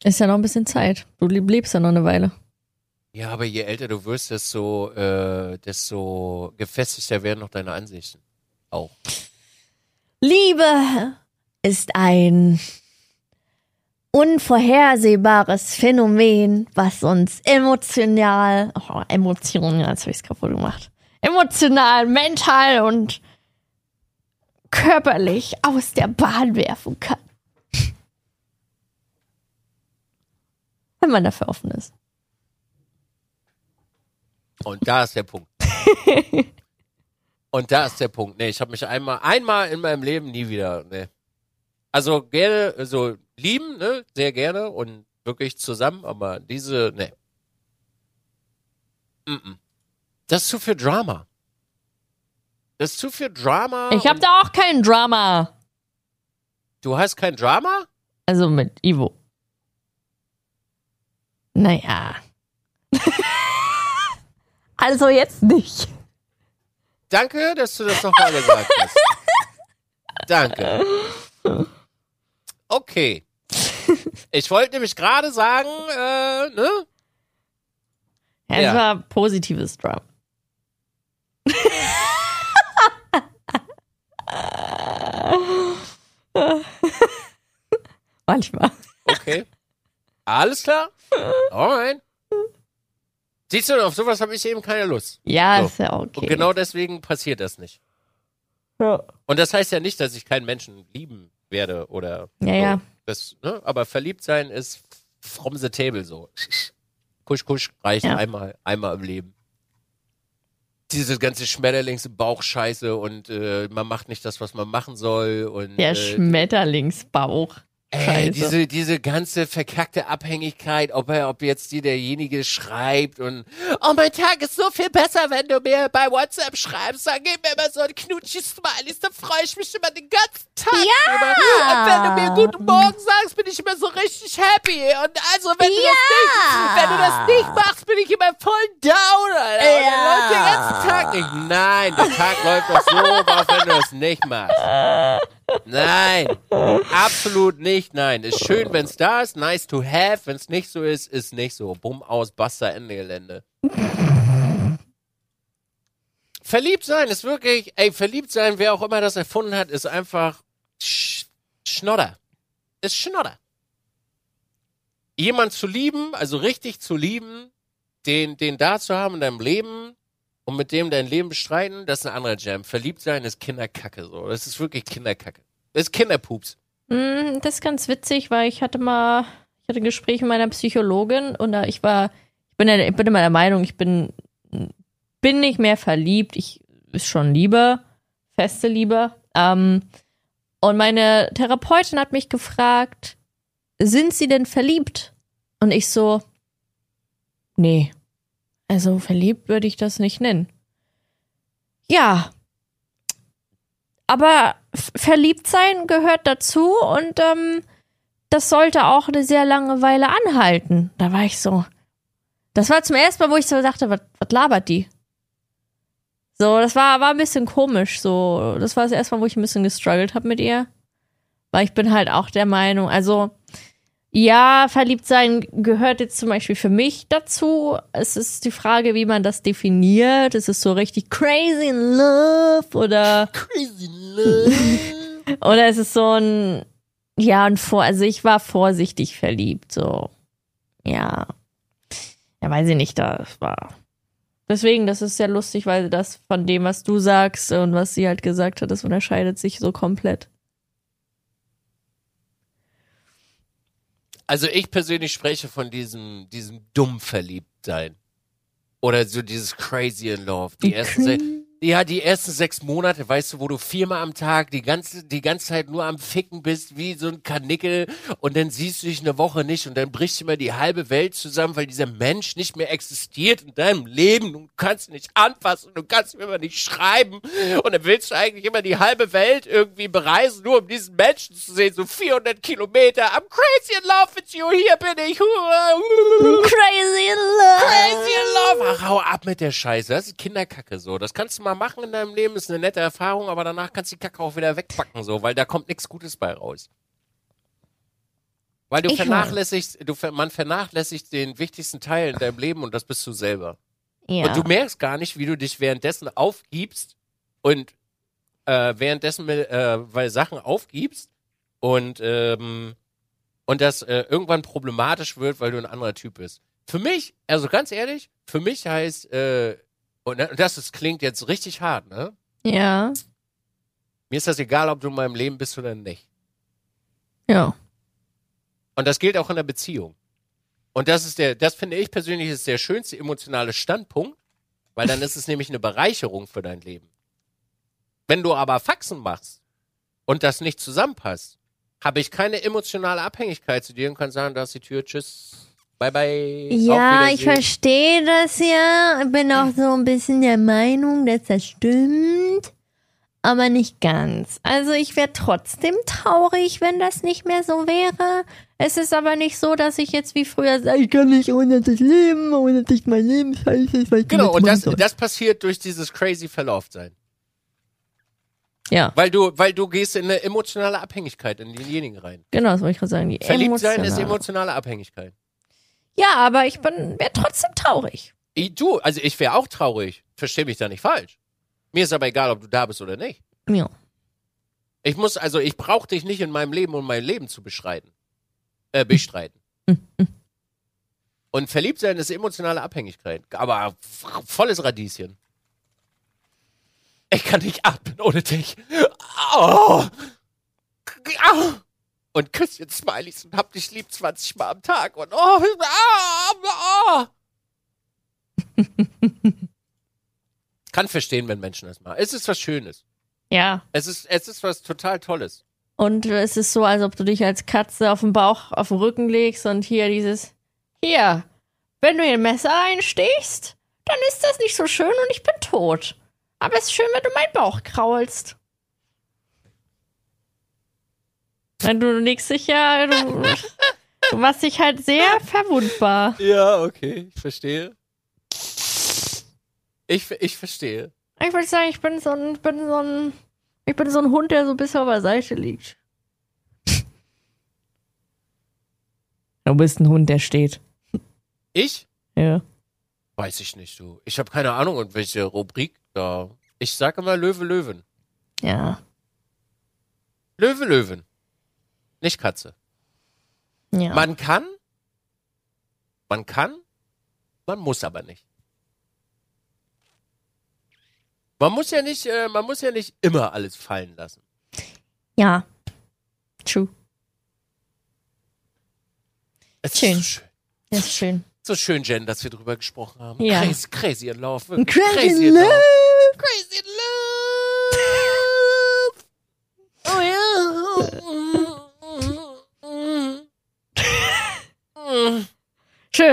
Ist ja noch ein bisschen Zeit. Du lebst ja noch eine Weile. Ja, aber je älter du wirst, desto, äh, desto gefestigter werden noch deine Ansichten. Auch. Liebe ist ein unvorhersehbares Phänomen, was uns emotional, oh, emotional, jetzt habe ich es kaputt gemacht, emotional, mental und körperlich aus der Bahn werfen kann. Wenn man dafür offen ist. Und da ist der Punkt. Und da ist der Punkt. Nee, ich habe mich einmal, einmal in meinem Leben nie wieder, nee. Also gerne, also lieben, ne, sehr gerne und wirklich zusammen, aber diese. Mm -mm. Das ist zu viel Drama. Das ist zu viel Drama. Ich habe und- da auch kein Drama. Du hast kein Drama? Also mit Ivo. Naja. also jetzt nicht. Danke, dass du das nochmal gesagt hast. Danke. Okay. Ich wollte nämlich gerade sagen, äh, ne? Ja, es Ja. war positives Drama. Manchmal. Okay. Alles klar? Alright. Siehst du, auf sowas habe ich eben keine Lust. Ja, So. ist ja okay. Und genau deswegen passiert das nicht. Ja. Und das heißt ja nicht, dass ich keinen Menschen lieben werde oder. Ja, so. ja. Das, ne? Aber verliebt sein ist from the table so. Kusch, kusch reicht Ja. einmal, einmal im Leben. Diese ganze Schmetterlings im Bauch Scheiße und äh, man macht nicht das, was man machen soll und Der äh, Schmetterlingsbauch. Ey, diese, diese ganze verkackte Abhängigkeit, ob er, ob jetzt dir derjenige schreibt und, oh, mein Tag ist so viel besser, wenn du mir bei WhatsApp schreibst, dann gib mir immer so ein Knutschi-Smileys, dann freue ich mich immer den ganzen Tag Ja. drüber. Und wenn du mir Guten Morgen sagst, bin ich immer so richtig happy. Und also, wenn du das nicht, wenn du das nicht machst, bin ich immer voll down, Alter. Und dann Ja. läuft der ganze Tag nicht. Nein, der Tag läuft doch so, auch wenn du es nicht machst. Nein, absolut nicht. Nein, ist schön, wenn es da ist. Nice to have. Wenn es nicht so ist, ist nicht so. Bumm aus, basta, Ende Gelände. verliebt sein ist wirklich, ey, verliebt sein, wer auch immer das erfunden hat, ist einfach Sch Schnodder. Ist Schnodder. Jemand zu lieben, also richtig zu lieben, den, den da zu haben in deinem Leben und mit dem dein Leben bestreiten, das ist ein anderer Jam. Verliebt sein ist Kinderkacke, so. Das ist wirklich Kinderkacke. Das ist Kinderpups. Mm, Das ist ganz witzig, weil ich hatte mal, ich hatte ein Gespräch mit meiner Psychologin und ich war, ich bin, ich bin immer der Meinung, ich bin, bin nicht mehr verliebt, ich ist schon Liebe, feste Liebe. Ähm, und meine Therapeutin hat mich gefragt, sind Sie denn verliebt? Und ich so, nee, also verliebt würde ich das nicht nennen. Ja, aber verliebt sein gehört dazu und ähm, das sollte auch eine sehr lange Weile anhalten. Da war ich so. Das war zum ersten Mal, wo ich so dachte, was was labert die? So, das war, war ein bisschen komisch. So, das war das erste Mal, wo ich ein bisschen gestruggelt habe mit ihr. Weil ich bin halt auch der Meinung, also ja, verliebt sein gehört jetzt zum Beispiel für mich dazu. Es ist die Frage, wie man das definiert. Ist es so richtig crazy in love oder Crazy love. oder ist es so ein, ja, ein Vor, also ich war vorsichtig verliebt, so, ja. Ja, weiß ich nicht, das war. Deswegen, das ist sehr lustig, weil das von dem, was du sagst und was sie halt gesagt hat, das unterscheidet sich so komplett. Also ich persönlich spreche von diesem, diesem dumm verliebt sein. Oder so dieses crazy in love. Die ersten, ja, die ersten sechs Monate, weißt du, wo du viermal am Tag die ganze, die ganze Zeit nur am Ficken bist, wie so ein Kanickel, und dann siehst du dich eine Woche nicht und dann bricht immer die halbe Welt zusammen, weil dieser Mensch nicht mehr existiert in deinem Leben. Du kannst ihn nicht anfassen, du kannst ihm immer nicht schreiben. Und dann willst du eigentlich immer die halbe Welt irgendwie bereisen, nur um diesen Menschen zu sehen, so 400 Kilometer. I'm crazy in love with you, hier bin ich. Crazy in love. Crazy in love. Ach, hau ab mit der Scheiße. Das ist Kinderkacke so. Das kannst du mal machen in deinem Leben, ist eine nette Erfahrung, aber danach kannst du die Kacke auch wieder wegpacken so, weil da kommt nichts Gutes bei raus. Weil du Ich vernachlässigst, du, ver- man vernachlässigt den wichtigsten Teil in deinem Leben und das bist du selber. Ja. Und du merkst gar nicht, wie du dich währenddessen aufgibst und äh, währenddessen äh, weil Sachen aufgibst und ähm, und das äh, irgendwann problematisch wird, weil du ein anderer Typ bist. Für mich, also ganz ehrlich, für mich heißt äh, und das ist, klingt jetzt richtig hart, ne? ja. Mir ist das egal, ob du in meinem Leben bist oder nicht. Ja. Und das gilt auch in der Beziehung. Und das ist der, das finde ich persönlich ist der schönste emotionale Standpunkt, weil dann ist es nämlich eine Bereicherung für dein Leben. Wenn du aber Faxen machst und das nicht zusammenpasst, habe ich keine emotionale Abhängigkeit zu dir und kann sagen, da ist die Tür, tschüss, bye bye. Ja, ich verstehe das ja. Bin auch so ein bisschen der Meinung, dass das stimmt. Aber nicht ganz. Also ich wäre trotzdem traurig, wenn das nicht mehr so wäre. Es ist aber nicht so, dass ich jetzt wie früher sage, Ich kann nicht ohne das leben, ohne dass mein Leben scheiße ist, weil ich Genau, und das, das passiert durch dieses crazy Verlauftsein. ja, Weil du, weil du gehst in eine emotionale Abhängigkeit in denjenigen rein. genau, das wollte ich gerade sagen. Die Verliebt sein ist emotionale Abhängigkeit. Ja, aber ich bin wäre trotzdem traurig. Ich, du, also ich wäre auch traurig. Versteh mich da nicht falsch. Mir ist aber egal, ob du da bist oder nicht. Ja. Ich muss, also ich brauche dich nicht in meinem Leben, um mein Leben zu beschreiten. Äh, bestreiten. Und verliebt sein ist emotionale Abhängigkeit. Aber volles Radieschen. Ich kann nicht atmen ohne dich. Oh. Au. Und Küsschen Smileys und hab dich lieb 20 Mal am Tag. Und oh, ah, ah. Kann verstehen, wenn Menschen das machen. Es ist was Schönes. Ja. Es ist, es ist was total Tolles. Und es ist so, als ob du dich als Katze auf den Bauch, auf den Rücken legst und hier dieses, hier, wenn du hier ein Messer reinstichst, dann ist das nicht so schön und ich bin tot. Aber es ist schön, wenn du meinen Bauch kraulst. Wenn du legst dich ja, du, du machst dich halt sehr verwundbar. Ja, okay, ich verstehe. Ich, ich verstehe. Ich würde sagen, ich bin so ein, bin so ein, ich bin so ein Hund, der so ein bisschen auf der Seite liegt. Du bist ein Hund, der steht. Ich? Ja. Weiß ich nicht, du. Ich habe keine Ahnung, in welche Rubrik da. Ich sage immer Löwe, Löwen. Ja. Löwe, Löwen. Nicht Katze. Ja. Man kann, man kann, man muss aber nicht. Man muss ja nicht, äh, man muss ja nicht immer alles fallen lassen. ja. True. Es Schön. ist so schön. Das ist schön. So schön, Jen, dass wir drüber gesprochen haben. Ja. Crazy, crazy in love. wirklich. Crazy in love. Crazy in love.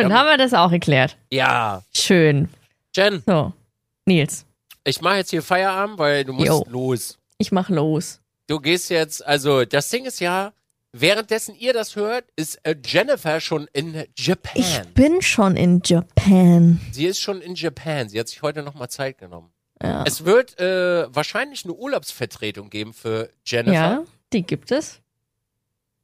Schön, Ja. haben wir das auch erklärt. Ja, Schön. Jen, So. Nils, ich mache jetzt hier Feierabend, weil du musst Jo. los. ich mach los. Du gehst jetzt, also das Ding ist ja, währenddessen ihr das hört, ist äh, Jennifer schon in Ich Japan. bin schon in Japan. Sie ist schon in Japan. Sie hat sich heute nochmal Zeit genommen. Ja. Es wird äh, wahrscheinlich eine Urlaubsvertretung geben für Jennifer. ja, die gibt es.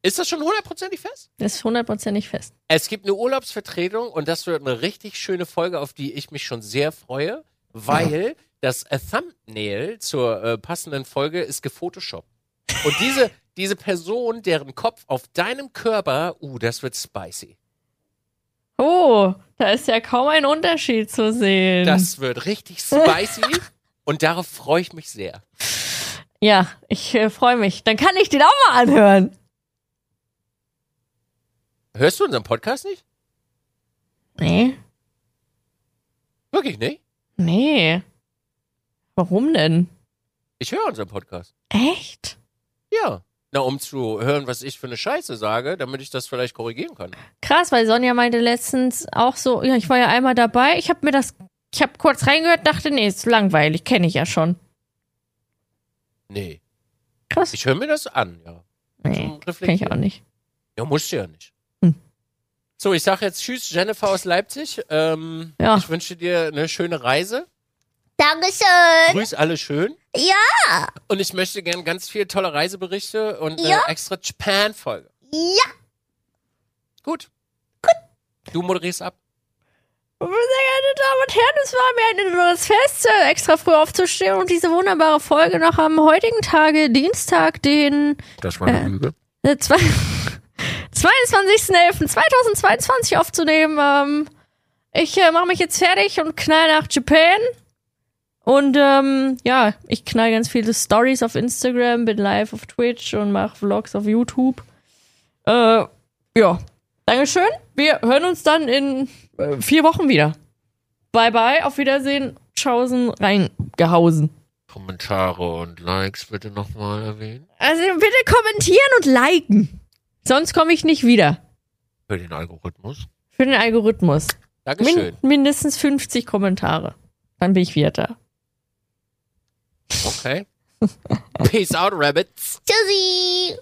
Ist das schon hundertprozentig fest? Das ist hundertprozentig fest. Es gibt eine Urlaubsvertretung und das wird eine richtig schöne Folge, auf die ich mich schon sehr freue, weil das äh, Thumbnail zur äh, passenden Folge ist gefotoshoppt. Und diese, diese Person, deren Kopf auf deinem Körper, uh, das wird spicy. Oh, da ist ja kaum ein Unterschied zu sehen. Das wird richtig spicy und darauf freue ich mich sehr. ja, ich äh, freue mich. Dann kann ich den auch mal anhören. Hörst du unseren Podcast nicht? Nee. Wirklich nicht? Nee. Warum denn? Ich höre unseren Podcast. Echt? Ja. Na, um zu hören, was ich für eine Scheiße sage, damit ich das vielleicht korrigieren kann. Krass, weil Sonja meinte letztens auch so, ja, ich war ja einmal dabei, ich habe mir das, ich habe kurz reingehört, dachte, nee, ist langweilig, kenne ich ja schon. Nee. Krass. Ich höre mir das an, ja. Nee, kenne ich auch nicht. Ja, musst du ja nicht. So, ich sage jetzt Tschüss, Jennifer aus Leipzig. Ähm, Ja. Ich wünsche dir eine schöne Reise. Dankeschön. Grüß alle schön. Ja. Und ich möchte gern ganz viele tolle Reiseberichte und eine Ja. extra Japan-Folge. Ja. Gut. Gut. Du moderierst ab. Sehr geehrte Damen und Herren, es war mir ein inneres Fest, äh, extra früh aufzustehen und diese wunderbare Folge noch am heutigen Tage, Dienstag, den Das war eine Lüge. äh, zwei- 22.11.2022 aufzunehmen. Ähm, ich äh, mache mich jetzt fertig und knall nach Japan. Und ähm, ja, ich knall ganz viele Stories auf Instagram, bin live auf Twitch und mache Vlogs auf YouTube. Äh, ja, Dankeschön. Wir hören uns dann in äh, vier Wochen wieder. Bye bye, auf Wiedersehen. Tschaußen, reingehausen. Kommentare und Likes bitte nochmal erwähnen. Also bitte kommentieren und liken. Sonst komme ich nicht wieder. Für den Algorithmus. Für den Algorithmus. Dankeschön. Min mindestens 50 Kommentare. Dann bin ich wieder da. Okay. Peace out, Rabbits. Tschüssi.